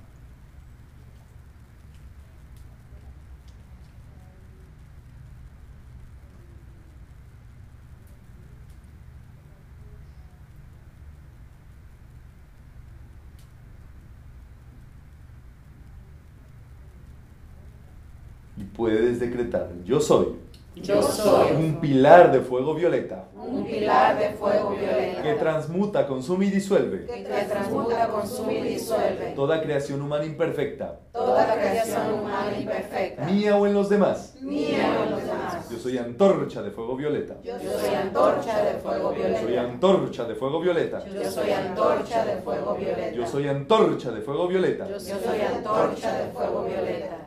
Y puedes decretar, yo soy yo soy un pilar de fuego violeta. Un pilar de fuego violeta. Que transmuta, consume y disuelve. Que transmuta, consume y disuelve. Toda creación humana imperfecta. Toda creación humana imperfecta. Mía o en los demás. Mía o en los demás. Yo soy antorcha de fuego violeta. Yo soy antorcha de fuego violeta. Yo soy antorcha de fuego violeta. Yo soy antorcha de fuego violeta. Yo soy antorcha de fuego violeta. Yo soy antorcha de fuego violeta.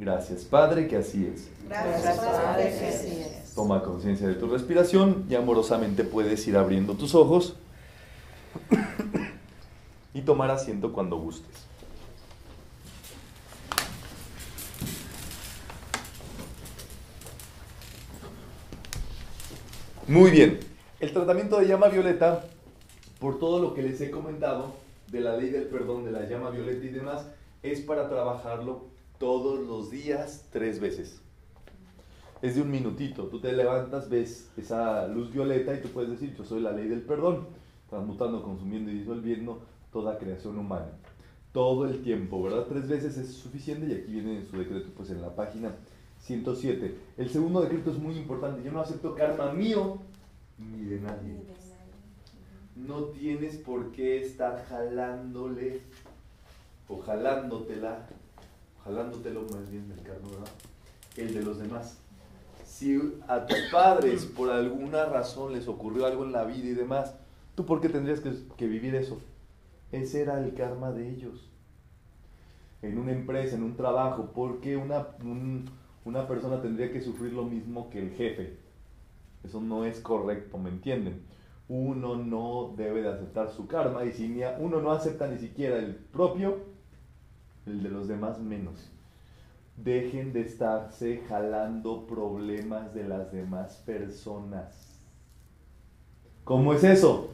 Gracias, Padre, que así es. Gracias, Padre, que así es. Toma conciencia de tu respiración y amorosamente puedes ir abriendo tus ojos y tomar asiento cuando gustes. Muy bien, el tratamiento de llama violeta, por todo lo que les he comentado de la ley del perdón de la llama violeta y demás, es para trabajarlo todos los días, tres veces. Es de un minutito. Tú te levantas, ves esa luz violeta y tú puedes decir, yo soy la ley del perdón, transmutando, consumiendo y disolviendo toda creación humana. Todo el tiempo, ¿verdad? Tres veces es suficiente y aquí viene en su decreto, pues en la página 107. El segundo decreto es muy importante. Yo no acepto karma mío ni de nadie. No tienes por qué estar jalándole o jalándotela, jalándotelo más bien del karma, ¿verdad? El de los demás. Si a tus padres por alguna razón les ocurrió algo en la vida y demás, ¿tú por qué tendrías que, vivir eso? Ese era el karma de ellos. En una empresa, en un trabajo, ¿por qué una, un, una persona tendría que sufrir lo mismo que el jefe. Eso no es correcto, ¿me entienden? Uno no debe de aceptar su karma y si uno no acepta ni siquiera el propio, el de los demás menos. Dejen de estarse jalando problemas de las demás personas. ¿Cómo es eso?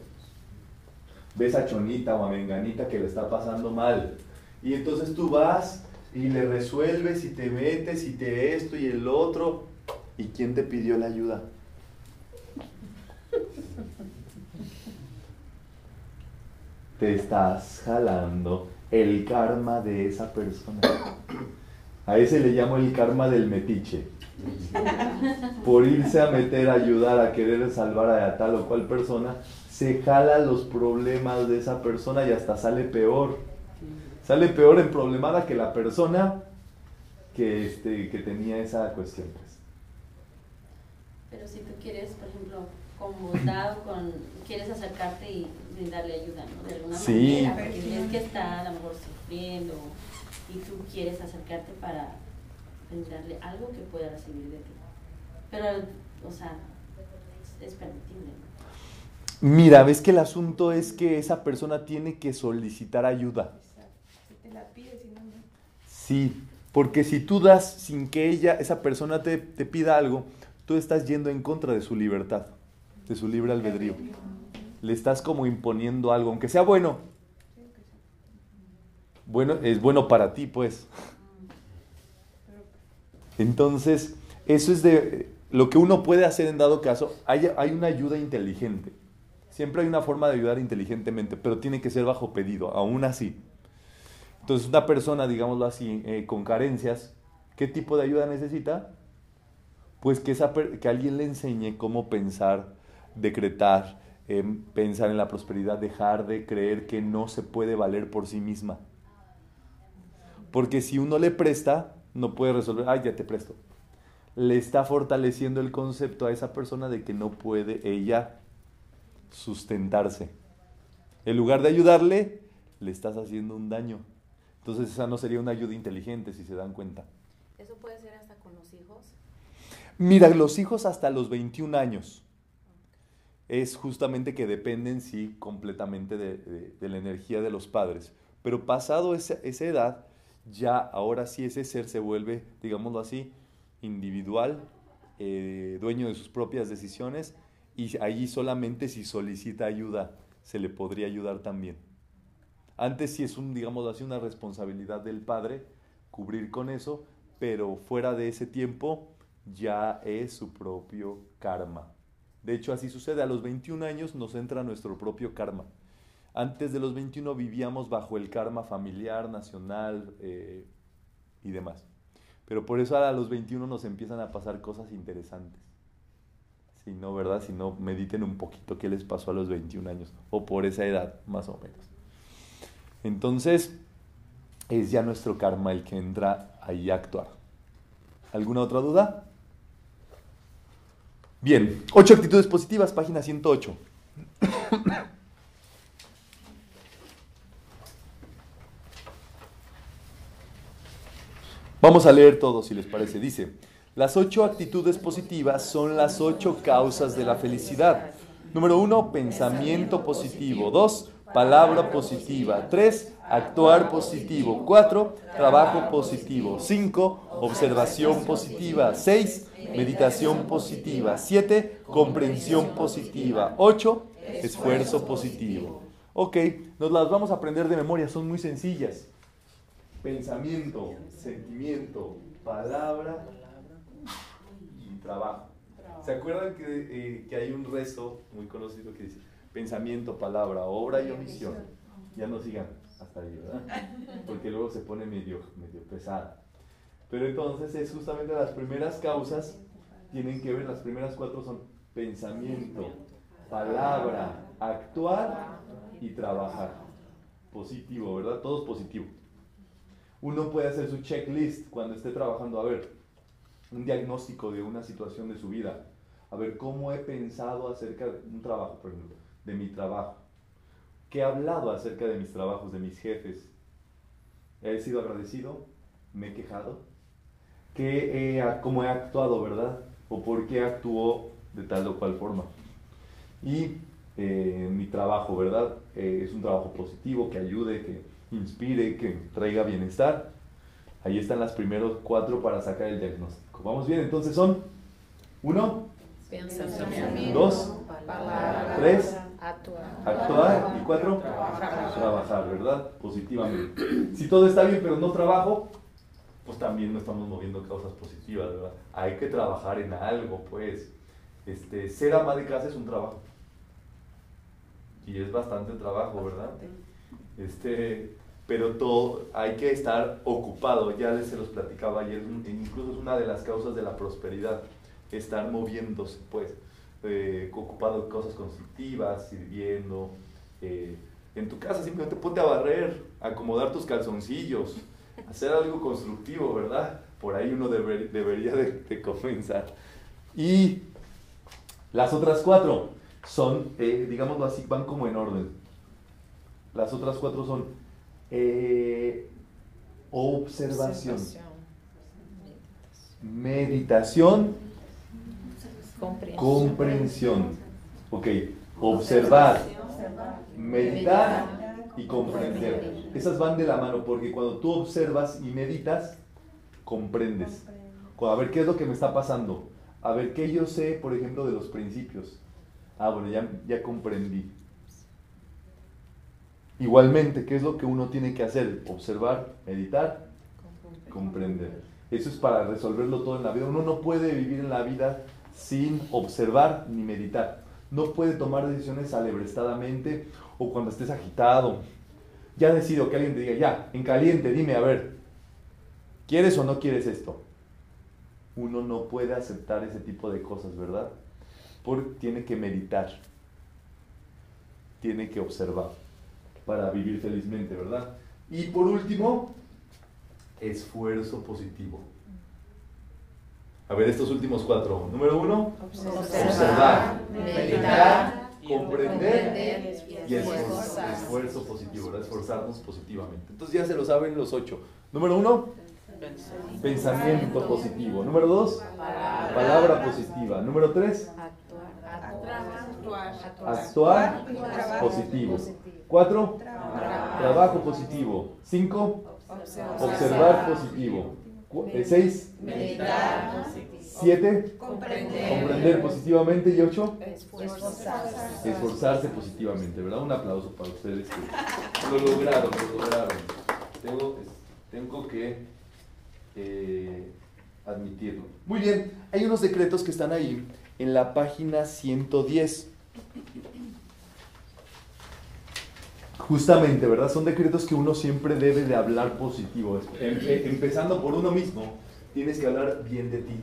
Ves a Chonita o a Menganita que le está pasando mal. Y entonces tú vas y le resuelves y te metes y te esto y el otro. ¿Y quién te pidió la ayuda? Te estás jalando el karma de esa persona. A ese le llamo el karma del metiche. Por irse a meter, a ayudar, a querer salvar a tal o cual persona, se jala los problemas de esa persona y hasta sale peor sale peor en problemada que la persona que, este, que tenía esa cuestión. Pues. Pero si tú quieres, por ejemplo, con bondad con, quieres acercarte y darle ayuda, ¿no? De alguna sí. manera, porque ves que está a lo mejor sufriendo y tú quieres acercarte para darle algo que pueda recibir de ti. Pero, o sea, es, es permitible. Mira, ves que el asunto es que esa persona tiene que solicitar ayuda. Sí, porque si tú das sin que ella, esa persona te, pida algo, tú estás yendo en contra de su libertad, de su libre albedrío. Le estás como imponiendo algo, aunque sea bueno. Bueno, es bueno para ti, pues. Entonces, eso es de lo que uno puede hacer en dado caso. Hay, hay una ayuda inteligente. Siempre hay una forma de ayudar inteligentemente, pero tiene que ser bajo pedido, aún así. Entonces, una persona, digámoslo así, eh, con carencias, ¿qué tipo de ayuda necesita? Pues que, esa, que alguien le enseñe cómo pensar, decretar, pensar en la prosperidad, dejar de creer que no se puede valer por sí misma. Porque si uno le presta, no puede resolver, ay, ya te presto. Le está fortaleciendo el concepto a esa persona de que no puede ella sustentarse. En lugar de ayudarle, le estás haciendo un daño. Entonces esa no sería una ayuda inteligente si se dan cuenta. ¿Eso puede ser hasta con los hijos? Mira, los hijos hasta los 21 años. Es justamente que dependen, sí, completamente de, la energía de los padres. Pero pasado esa, esa edad, ya ahora sí ese ser se vuelve, digámoslo así, individual, eh, dueño de sus propias decisiones y allí solamente si solicita ayuda se le podría ayudar también. Antes sí es un, digamos así, una responsabilidad del padre cubrir con eso, pero fuera de ese tiempo ya es su propio karma. De hecho, así sucede. A los 21 años nos entra nuestro propio karma. Antes de los 21 vivíamos bajo el karma familiar, nacional eh, y demás. Pero por eso a los 21 nos empiezan a pasar cosas interesantes. Si no, ¿verdad? Si no, mediten un poquito qué les pasó a los 21 años o por esa edad, más o menos. Entonces, es ya nuestro karma el que entra ahí a actuar. ¿Alguna otra duda? Bien, ocho actitudes positivas, página 108. Vamos a leer todo si les parece. Dice, las ocho actitudes positivas son las ocho causas de la felicidad. Número uno, pensamiento positivo. Dos, palabra positiva. 3. Actuar positivo. 4. Trabajo positivo. 5. Observación positiva. 6. Meditación positiva. Siete, comprensión positiva. Ocho, esfuerzo positivo. Ok, nos las vamos a aprender de memoria, son muy sencillas. Pensamiento, sentimiento, palabra y trabajo. ¿Se acuerdan que, eh, que hay un rezo muy conocido que dice pensamiento, palabra, obra y omisión? Ya no sigan hasta ahí, ¿verdad? Porque luego se pone medio, medio pesada. Pero entonces es justamente las primeras causas, tienen que ver, las primeras cuatro son pensamiento, palabra, actuar y trabajar. Positivo, ¿verdad? Todo es positivo. Uno puede hacer su checklist cuando esté trabajando, a ver, un diagnóstico de una situación de su vida, a ver cómo he pensado acerca de un trabajo, por ejemplo, de mi trabajo. ¿Qué he hablado acerca de mis trabajos, de mis jefes? ¿He sido agradecido? ¿Me he quejado? ¿Qué he, ¿Cómo he actuado, verdad? ¿O por qué actuó de tal o cual forma? Y eh, mi trabajo, ¿verdad? Eh, es un trabajo positivo que ayude, que inspire, que traiga bienestar. Ahí están las primeros cuatro para sacar el diagnóstico. Vamos bien, entonces son uno, dos, tres, actuar y cuatro, trabajar, ¿verdad? Positivamente. Si todo está bien pero no trabajo, pues también no estamos moviendo causas positivas, ¿verdad? Hay que trabajar en algo, pues. Este, ser ama de casa es un trabajo. Y es bastante trabajo, ¿verdad? Este, pero todo, hay que estar ocupado, ya les se los platicaba ayer, incluso es una de las causas de la prosperidad, estar moviéndose, pues, eh, ocupado en cosas constructivas, sirviendo. Eh, en tu casa simplemente ponte a barrer, acomodar tus calzoncillos, hacer algo constructivo, ¿verdad? Por ahí uno debería de, comenzar. Y las otras cuatro son, eh, digámoslo así, van como en orden. Las otras cuatro son eh, observación, meditación, comprensión. Ok, observar, meditar y comprender. Esas van de la mano porque cuando tú observas y meditas, comprendes. A ver qué es lo que me está pasando. A ver qué yo sé, por ejemplo, de los principios. Ah, bueno, ya, ya comprendí. Igualmente, ¿qué es lo que uno tiene que hacer? Observar, meditar, comprender. Eso es para resolverlo todo en la vida. Uno no puede vivir en la vida sin observar ni meditar. No puede tomar decisiones alebrestadamente o cuando estés agitado. Ya decido que alguien te diga, ya, en caliente, dime, a ver, ¿quieres o no quieres esto? Uno no puede aceptar ese tipo de cosas, ¿verdad? Porque tiene que meditar, tiene que observar para vivir felizmente, ¿verdad? Y por último, esfuerzo positivo. A ver, estos últimos cuatro. Número uno, observar, meditar, comprender y esfuerzo, positivo, esforzarnos positivamente. Entonces ya se lo saben los ocho. Número uno, pensamiento positivo. Número dos, palabra positiva. Número tres, actuar positivo. Cuatro, trabajo positivo. Cinco, observar positivo. Eh, seis, meditar. Siete, comprender. positivamente. Y ocho, esforzarse. esforzarse positivamente. ¿Verdad? Un aplauso para ustedes que lo lograron, lo lograron. Tengo, tengo que eh, admitirlo. Muy bien, hay unos decretos que están ahí en la página 110. Justamente, ¿verdad? Son decretos que uno siempre debe de hablar positivo. Em, eh, empezando por uno mismo, tienes que hablar bien de ti.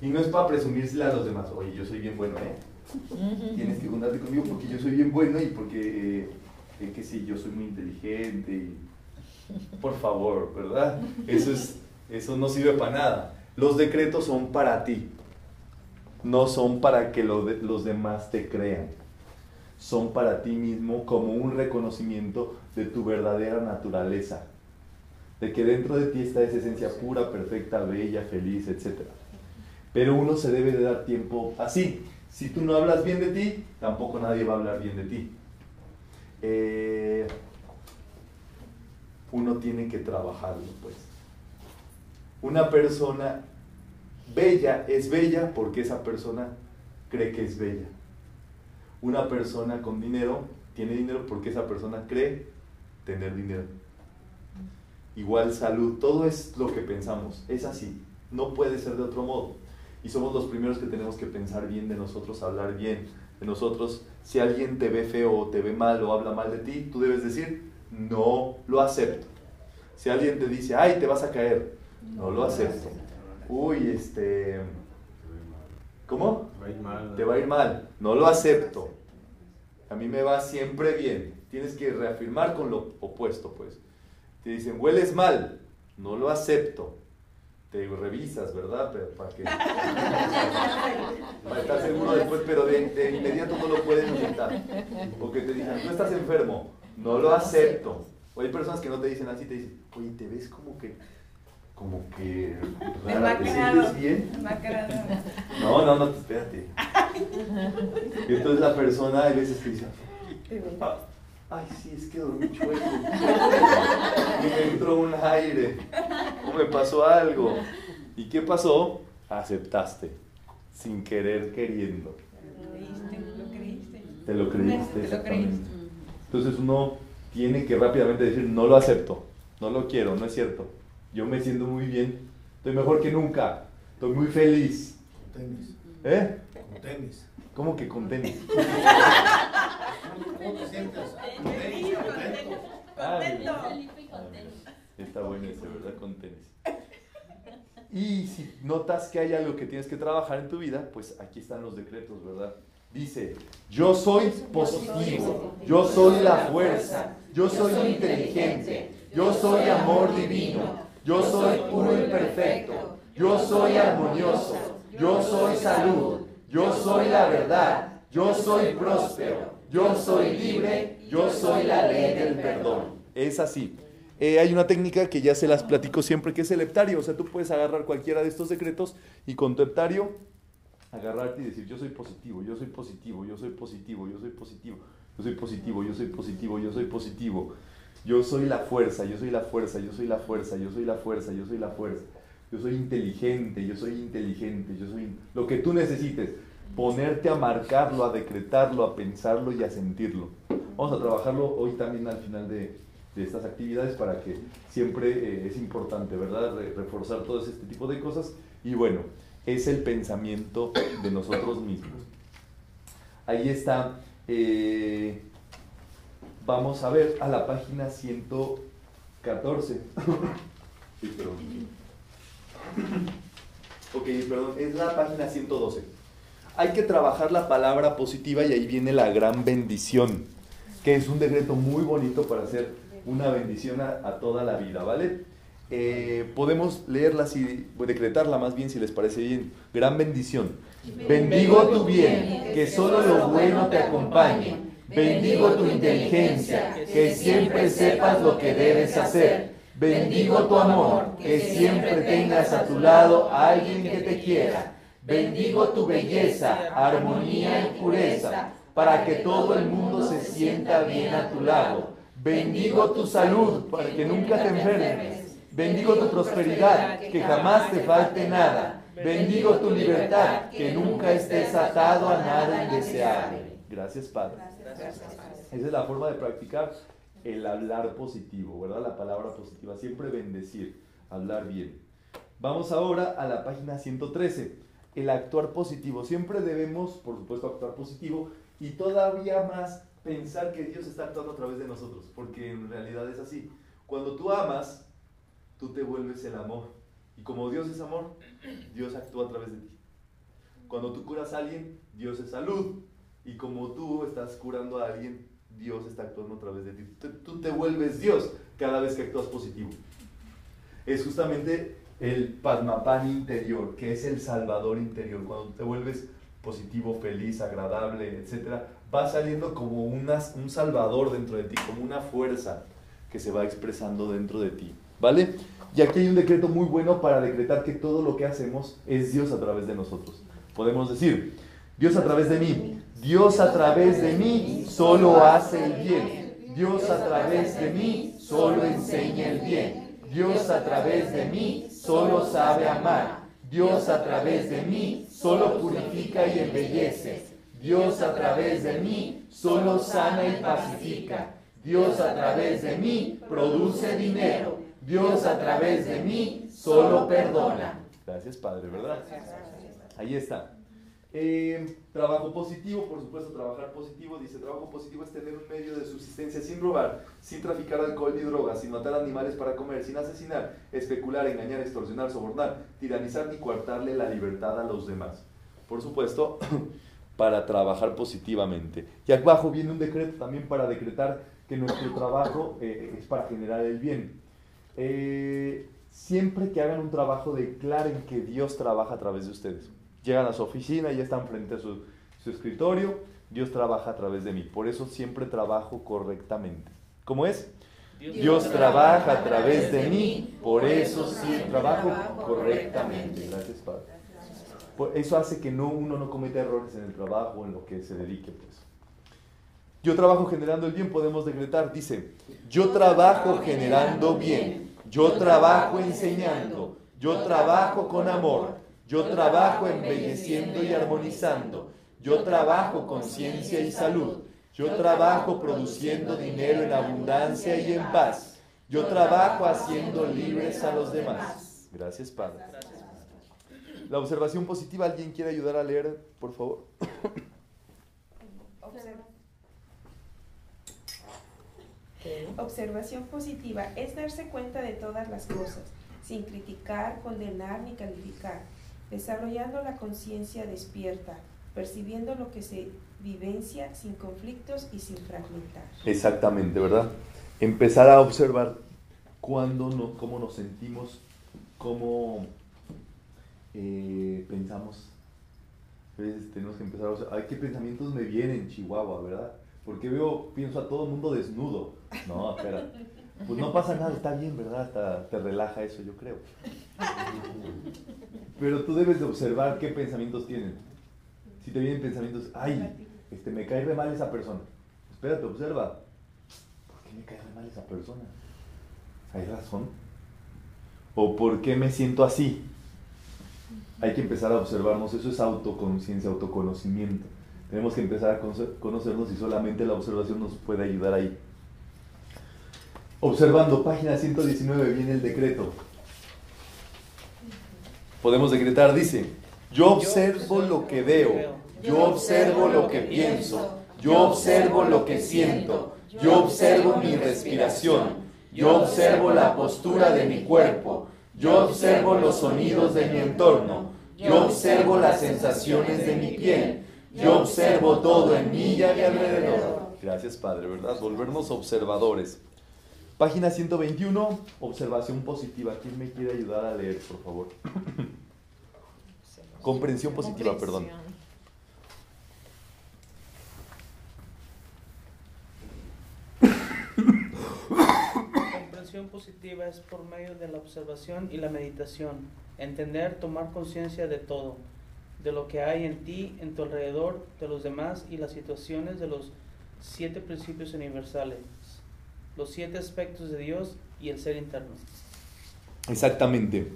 Y no es para presumírsela a los demás. Oye, yo soy bien bueno, ¿eh? Tienes que juntarte conmigo porque yo soy bien bueno y porque, eh, que sí, yo soy muy inteligente. Y... Por favor, ¿verdad? Eso, es, eso no sirve para nada. Los decretos son para ti. No son para que los demás te crean son para ti mismo como un reconocimiento de tu verdadera naturaleza, de que dentro de ti está esa esencia pura, perfecta, bella, feliz, etc. Pero uno se debe de dar tiempo así. Si tú no hablas bien de ti, tampoco nadie va a hablar bien de ti. Eh, uno tiene que trabajarlo, pues. Una persona bella es bella porque esa persona cree que es bella. Una persona con dinero tiene dinero porque esa persona cree tener dinero. Igual salud, todo es lo que pensamos, es así, no puede ser de otro modo. Y somos los primeros que tenemos que pensar bien de nosotros, hablar bien de nosotros. Si alguien te ve feo o te ve mal o habla mal de ti, tú debes decir, no lo acepto. Si alguien te dice, ay, te vas a caer, no lo acepto. Uy, este... ¿Cómo? Te va a ir mal. No lo acepto. A mí me va siempre bien. Tienes que reafirmar con lo opuesto, pues. Te dicen, hueles mal. No lo acepto. Te revisas, ¿verdad? Pero para que... para estar seguro después, pero de, inmediato no lo pueden intentar. O que te digan, tú estás enfermo. No lo acepto. O hay personas que no te dicen así, te dicen, oye, te ves como que como que rara, ¿te sientes bien? No, no, no, espérate. Y entonces la persona hay veces que dice, ay, sí, es que dormí chueco. Y me entró un aire. O me pasó algo. ¿Y qué pasó? Aceptaste. Sin querer, queriendo. Te lo creíste. Te lo creíste. Entonces uno tiene que rápidamente decir, no lo acepto, no lo quiero, no es cierto. Yo me siento muy bien, estoy mejor que nunca, estoy muy feliz. Con tenis. ¿Eh? Con tenis. ¿Cómo que con tenis? ¿Cómo te sientes? Con tenis, contento. Contento. Está bueno ese, ¿verdad? Con tenis. Y si notas que hay algo que tienes que trabajar en tu vida, pues aquí están los decretos, ¿verdad? Dice, yo soy positivo, yo soy la fuerza, yo soy inteligente, yo soy amor divino, yo soy puro y perfecto, yo soy armonioso, yo soy salud, yo soy la verdad, yo soy próspero, yo soy libre, yo soy la ley del perdón. Es así. Eh, hay una técnica que ya se las platico siempre, que es el heptario. O sea, tú puedes agarrar cualquiera de estos decretos y con tu heptario agarrarte y decir, yo soy positivo, yo soy positivo, yo soy positivo, yo soy positivo, yo soy positivo, yo soy positivo, yo soy positivo. La fuerza, yo soy la fuerza, yo soy la fuerza, yo soy la fuerza, yo soy la fuerza. Yo soy inteligente, yo soy inteligente, yo soy lo que tú necesites. Ponerte a marcarlo, a decretarlo, a pensarlo y a sentirlo. Vamos a trabajarlo hoy también al final de, estas actividades para que siempre eh, es importante, ¿verdad? reforzar todo este tipo de cosas. Y bueno, es el pensamiento de nosotros mismos. Ahí está. Eh, vamos a ver a la página 114. ok, perdón, es la página 112. Hay que trabajar la palabra positiva y ahí viene la gran bendición, que es un decreto muy bonito para hacer una bendición a, a toda la vida, ¿vale? Eh, podemos leerla y decretarla más bien si les parece bien. Gran bendición. Bendigo tu bien, que solo lo bueno te acompañe. Bendigo tu inteligencia, que siempre sepas lo que debes hacer. Bendigo tu amor, que siempre tengas a tu lado a alguien que te quiera. Bendigo tu belleza, armonía y pureza, para que todo el mundo se sienta bien a tu lado. Bendigo tu salud, para que nunca te enfermes. Bendigo tu prosperidad, que jamás te falte nada. Bendigo tu libertad, que nunca estés atado a nada indeseable. Gracias, Padre. Esa es la forma de practicar el hablar positivo, ¿verdad? La palabra positiva, siempre bendecir, hablar bien. Vamos ahora a la página 113, el actuar positivo. Siempre debemos, por supuesto, actuar positivo y todavía más pensar que Dios está actuando a través de nosotros, porque en realidad es así. Cuando tú amas, tú te vuelves el amor. Y como Dios es amor, Dios actúa a través de ti. Cuando tú curas a alguien, Dios es salud. Y como tú estás curando a alguien, Dios está actuando a través de ti. Tú te vuelves Dios cada vez que actúas positivo. Es justamente el Padmapani interior, que es el Salvador interior. Cuando te vuelves positivo, feliz, agradable, etc., va saliendo como un Salvador dentro de ti, como una fuerza que se va expresando dentro de ti. ¿Vale? Y aquí hay un decreto muy bueno para decretar que todo lo que hacemos es Dios a través de nosotros. Podemos decir, Dios a través de mí, Dios a través de mí solo hace el bien. Dios a través de mí solo enseña el bien. Dios a través de mí solo sabe amar. Dios a través de mí solo purifica y embellece. Dios a través de mí solo sana y pacifica. Dios a través de mí produce dinero. Dios a través de mí solo perdona. Gracias, Padre, ¿verdad? Ahí está. Eh, trabajo positivo, por supuesto, trabajar positivo. Dice, trabajo positivo es tener un medio de subsistencia sin robar, sin traficar alcohol ni drogas, sin matar animales para comer, sin asesinar, especular, engañar, extorsionar, sobornar, tiranizar ni coartarle la libertad a los demás. Por supuesto, para trabajar positivamente. Y abajo viene un decreto también para decretar que nuestro trabajo eh, es para generar el bien. Eh, siempre que hagan un trabajo, declaren que Dios trabaja a través de ustedes Llegan a su oficina y ya están frente a su, escritorio. Dios trabaja a través de mí. Por eso siempre trabajo correctamente. ¿Cómo es? Dios, trabaja a través de mí, por eso sí trabajo correctamente. Gracias, Padre. eso hace que no, uno no cometa errores en el trabajo, en lo que se dedique, pues. Yo trabajo generando el bien, podemos decretar, dice, yo trabajo generando bien, yo trabajo enseñando, yo trabajo con amor, yo trabajo embelleciendo y armonizando. Yo trabajo con ciencia y salud. Yo trabajo produciendo dinero en abundancia y en paz. Yo trabajo haciendo libres a los demás. Gracias, Padre. La observación positiva, ¿alguien quiere ayudar a leer, por favor? Observación positiva es darse cuenta de todas las cosas, sin criticar, condenar ni calificar desarrollando la conciencia despierta, percibiendo lo que se vivencia sin conflictos y sin fragmentar. Exactamente, ¿verdad? Empezar a observar cuándo no, cómo nos sentimos, cómo eh, pensamos. tenemos que empezar a observar, ay, qué pensamientos me vienen, Chihuahua, ¿verdad? Porque veo, pienso a todo el mundo desnudo. No, espera. Pues no pasa nada, está bien, ¿verdad? te relaja eso, yo creo. Pero tú debes de observar qué pensamientos tienen. Si te vienen pensamientos, ay, este, me cae re mal esa persona. Espérate, observa. ¿Por qué me cae re mal esa persona? ¿Hay razón? ¿O por qué me siento así? Hay que empezar a observarnos. Eso es autoconciencia, autoconocimiento. Tenemos que empezar a conocernos y solamente la observación nos puede ayudar ahí. Observando, página 119, viene el decreto podemos decretar, dice, yo observo lo que veo, yo observo lo que pienso, yo observo lo que siento, yo observo mi respiración, yo observo la postura de mi cuerpo, yo observo los sonidos de mi entorno, yo observo las sensaciones de mi piel, yo observo todo en mí y a mi alrededor. Gracias Padre, ¿verdad? Volvernos observadores. Página 121, observación positiva. ¿Quién me quiere ayudar a leer, por favor? Comprensión positiva, perdón. Comprensión positiva es por medio de la observación y la meditación. Entender, tomar conciencia de todo, de lo que hay en ti, en tu alrededor, de los demás y las situaciones de los siete principios universales los siete aspectos de Dios y el ser interno. Exactamente.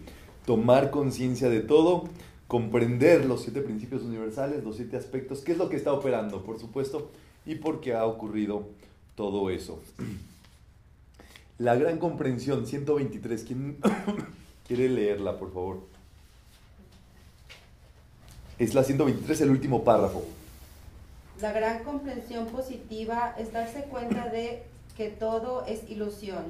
Tomar conciencia de todo, comprender los siete principios universales, los siete aspectos, qué es lo que está operando, por supuesto, y por qué ha ocurrido todo eso. La gran comprensión, 123, ¿quién quiere leerla, por favor? Es la 123, el último párrafo. La gran comprensión positiva es darse cuenta de que todo es ilusión,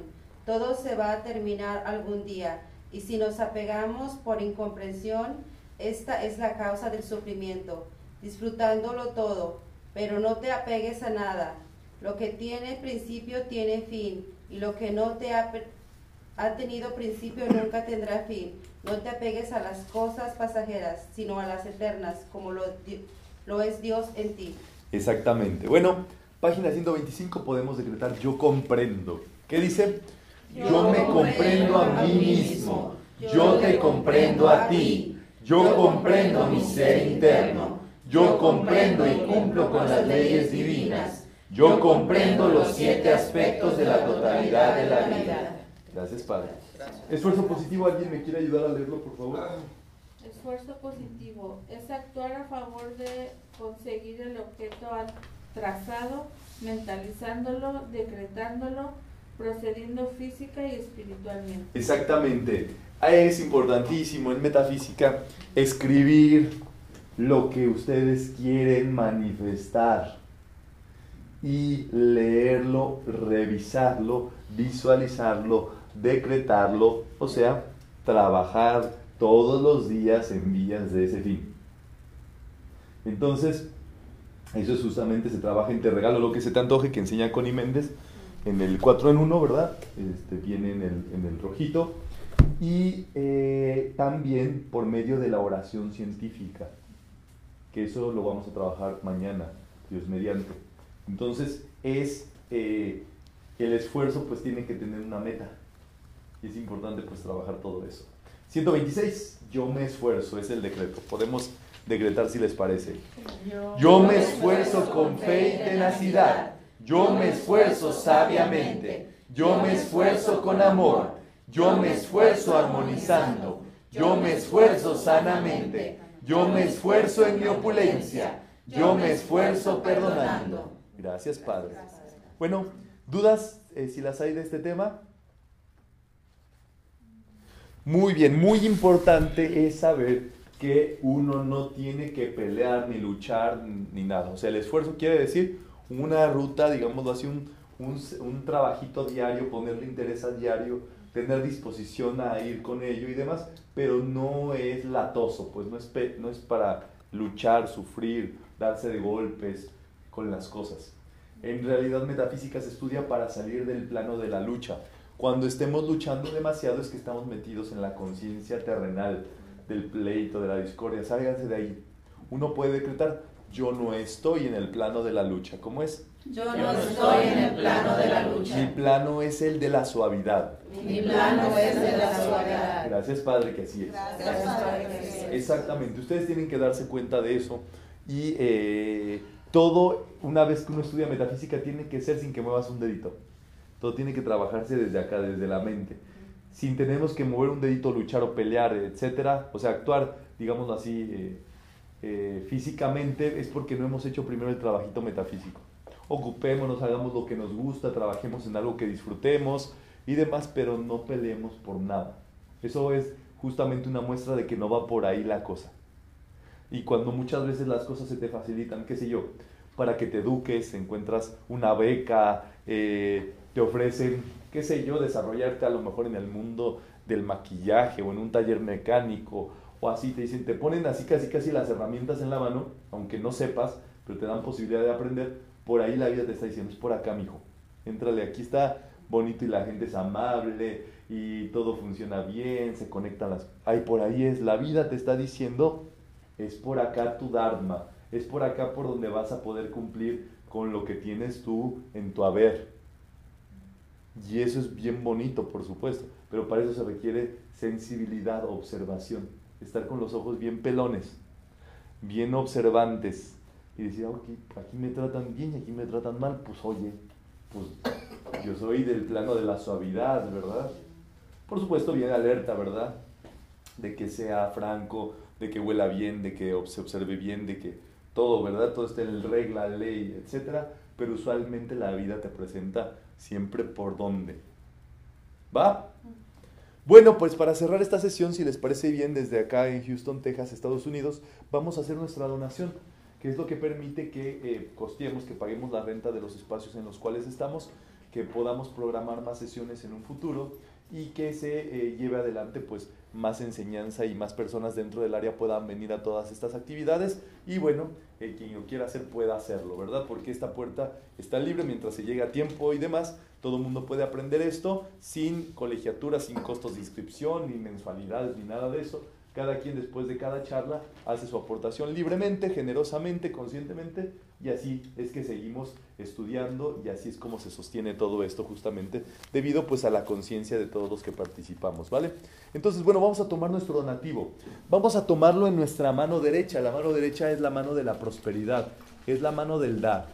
todo se va a terminar algún día, y si nos apegamos por incomprensión, esta es la causa del sufrimiento, disfrutándolo todo, pero no te apegues a nada. Lo que tiene principio tiene fin, y lo que no te ha, ha tenido principio nunca tendrá fin. No te apegues a las cosas pasajeras, sino a las eternas, como lo, lo es Dios en ti. Exactamente. Bueno, Página 125 podemos decretar yo comprendo. ¿Qué dice? Yo me comprendo a mí mismo. Yo te comprendo a ti. Yo comprendo mi ser interno. Yo comprendo y cumplo con las leyes divinas. Yo comprendo los siete aspectos de la totalidad de la vida. Gracias, Padre. Esfuerzo positivo, ¿alguien me quiere ayudar a leerlo, por favor? esfuerzo positivo es actuar a favor de conseguir el objeto al- trazado, mentalizándolo, decretándolo, procediendo física y espiritualmente. Exactamente. Es importantísimo en metafísica escribir lo que ustedes quieren manifestar y leerlo, revisarlo, visualizarlo, decretarlo, o sea, trabajar todos los días en vías de ese fin. Entonces, eso es justamente, se trabaja en Te Regalo lo que se te antoje, que enseña Connie Méndez, en el 4 en 1, ¿verdad? Este, viene en el, en el rojito. Y eh, también por medio de la oración científica, que eso lo vamos a trabajar mañana, Dios mediante. Entonces, es eh, el esfuerzo, pues tiene que tener una meta. Y es importante, pues, trabajar todo eso. 126, yo me esfuerzo, es el decreto. Podemos decretar si les parece. Yo me esfuerzo con fe y tenacidad. Yo me esfuerzo sabiamente. Yo me esfuerzo con amor. Yo me esfuerzo armonizando. Yo me esfuerzo sanamente. Yo me esfuerzo en mi opulencia. Yo me esfuerzo perdonando. Gracias, Padre. Bueno, ¿dudas eh, si las hay de este tema? Muy bien, muy importante es saber que uno no tiene que pelear ni luchar ni nada. O sea, el esfuerzo quiere decir una ruta, digámoslo así, un, un, trabajito diario, ponerle interés a diario, tener disposición a ir con ello y demás, pero no es latoso, pues no es, no es para luchar, sufrir, darse de golpes con las cosas. En realidad metafísica se estudia para salir del plano de la lucha. Cuando estemos luchando demasiado es que estamos metidos en la conciencia terrenal del pleito, de la discordia. Sálganse de ahí. Uno puede decretar, yo no estoy en el plano de la lucha. ¿Cómo es? Yo no estoy en el plano de la Mi lucha. plano es el de la suavidad. Mi plano es de la suavidad. Gracias Padre que así es. Gracias, Padre, que sí. Exactamente, ustedes tienen que darse cuenta de eso y eh, todo, una vez que uno estudia metafísica, tiene que ser sin que muevas un dedito. Todo tiene que trabajarse desde acá, desde la mente. Sin tenemos que mover un dedito, luchar o pelear, etcétera, o sea, actuar, digámoslo así, eh, eh, físicamente, es porque no hemos hecho primero el trabajito metafísico. Ocupémonos, hagamos lo que nos gusta, trabajemos en algo que disfrutemos y demás, pero no peleemos por nada. Eso es justamente una muestra de que no va por ahí la cosa. Y cuando muchas veces las cosas se te facilitan, qué sé yo, para que te eduques, encuentras una beca, eh, te ofrecen, qué sé yo, desarrollarte a lo mejor en el mundo del maquillaje o en un taller mecánico o así, te dicen, te ponen así casi casi las herramientas en la mano, aunque no sepas, pero te dan posibilidad de aprender, por ahí la vida te está diciendo, es por acá, mijo, éntrale, aquí está bonito y la gente es amable y todo funciona bien, se conectan las... Ahí por ahí es, la vida te está diciendo, es por acá tu Dharma, es por acá por donde vas a poder cumplir con lo que tienes tú en tu haber. Y eso es bien bonito, por supuesto, pero para eso se requiere sensibilidad, observación, estar con los ojos bien pelones, bien observantes y decir, "Ah, aquí, aquí me tratan bien y aquí me tratan mal, pues oye, pues yo soy del plano de la suavidad, ¿verdad? Por supuesto, bien alerta, ¿verdad? De que sea franco, de que huela bien, de que se observe bien, de que todo, ¿verdad? Todo esté en regla, ley, etcétera. Pero usualmente la vida te presenta siempre por dónde. ¿Va? Bueno, pues para cerrar esta sesión, si les parece bien, desde acá en Houston, Texas, Estados Unidos, vamos a hacer nuestra donación, que es lo que permite que eh, costeemos, que paguemos la renta de los espacios en los cuales estamos, que podamos programar más sesiones en un futuro y que se eh, lleve adelante pues más enseñanza y más personas dentro del área puedan venir a todas estas actividades y bueno, eh, quien lo quiera hacer pueda hacerlo, ¿verdad? Porque esta puerta está libre mientras se llega a tiempo y demás, todo el mundo puede aprender esto sin colegiatura, sin costos de inscripción, ni mensualidades, ni nada de eso. Cada quien después de cada charla hace su aportación libremente, generosamente, conscientemente, y así es que seguimos estudiando y así es como se sostiene todo esto justamente debido pues a la conciencia de todos los que participamos, ¿vale? Entonces, bueno, vamos a tomar nuestro donativo. Vamos a tomarlo en nuestra mano derecha. La mano derecha es la mano de la prosperidad, es la mano del dar.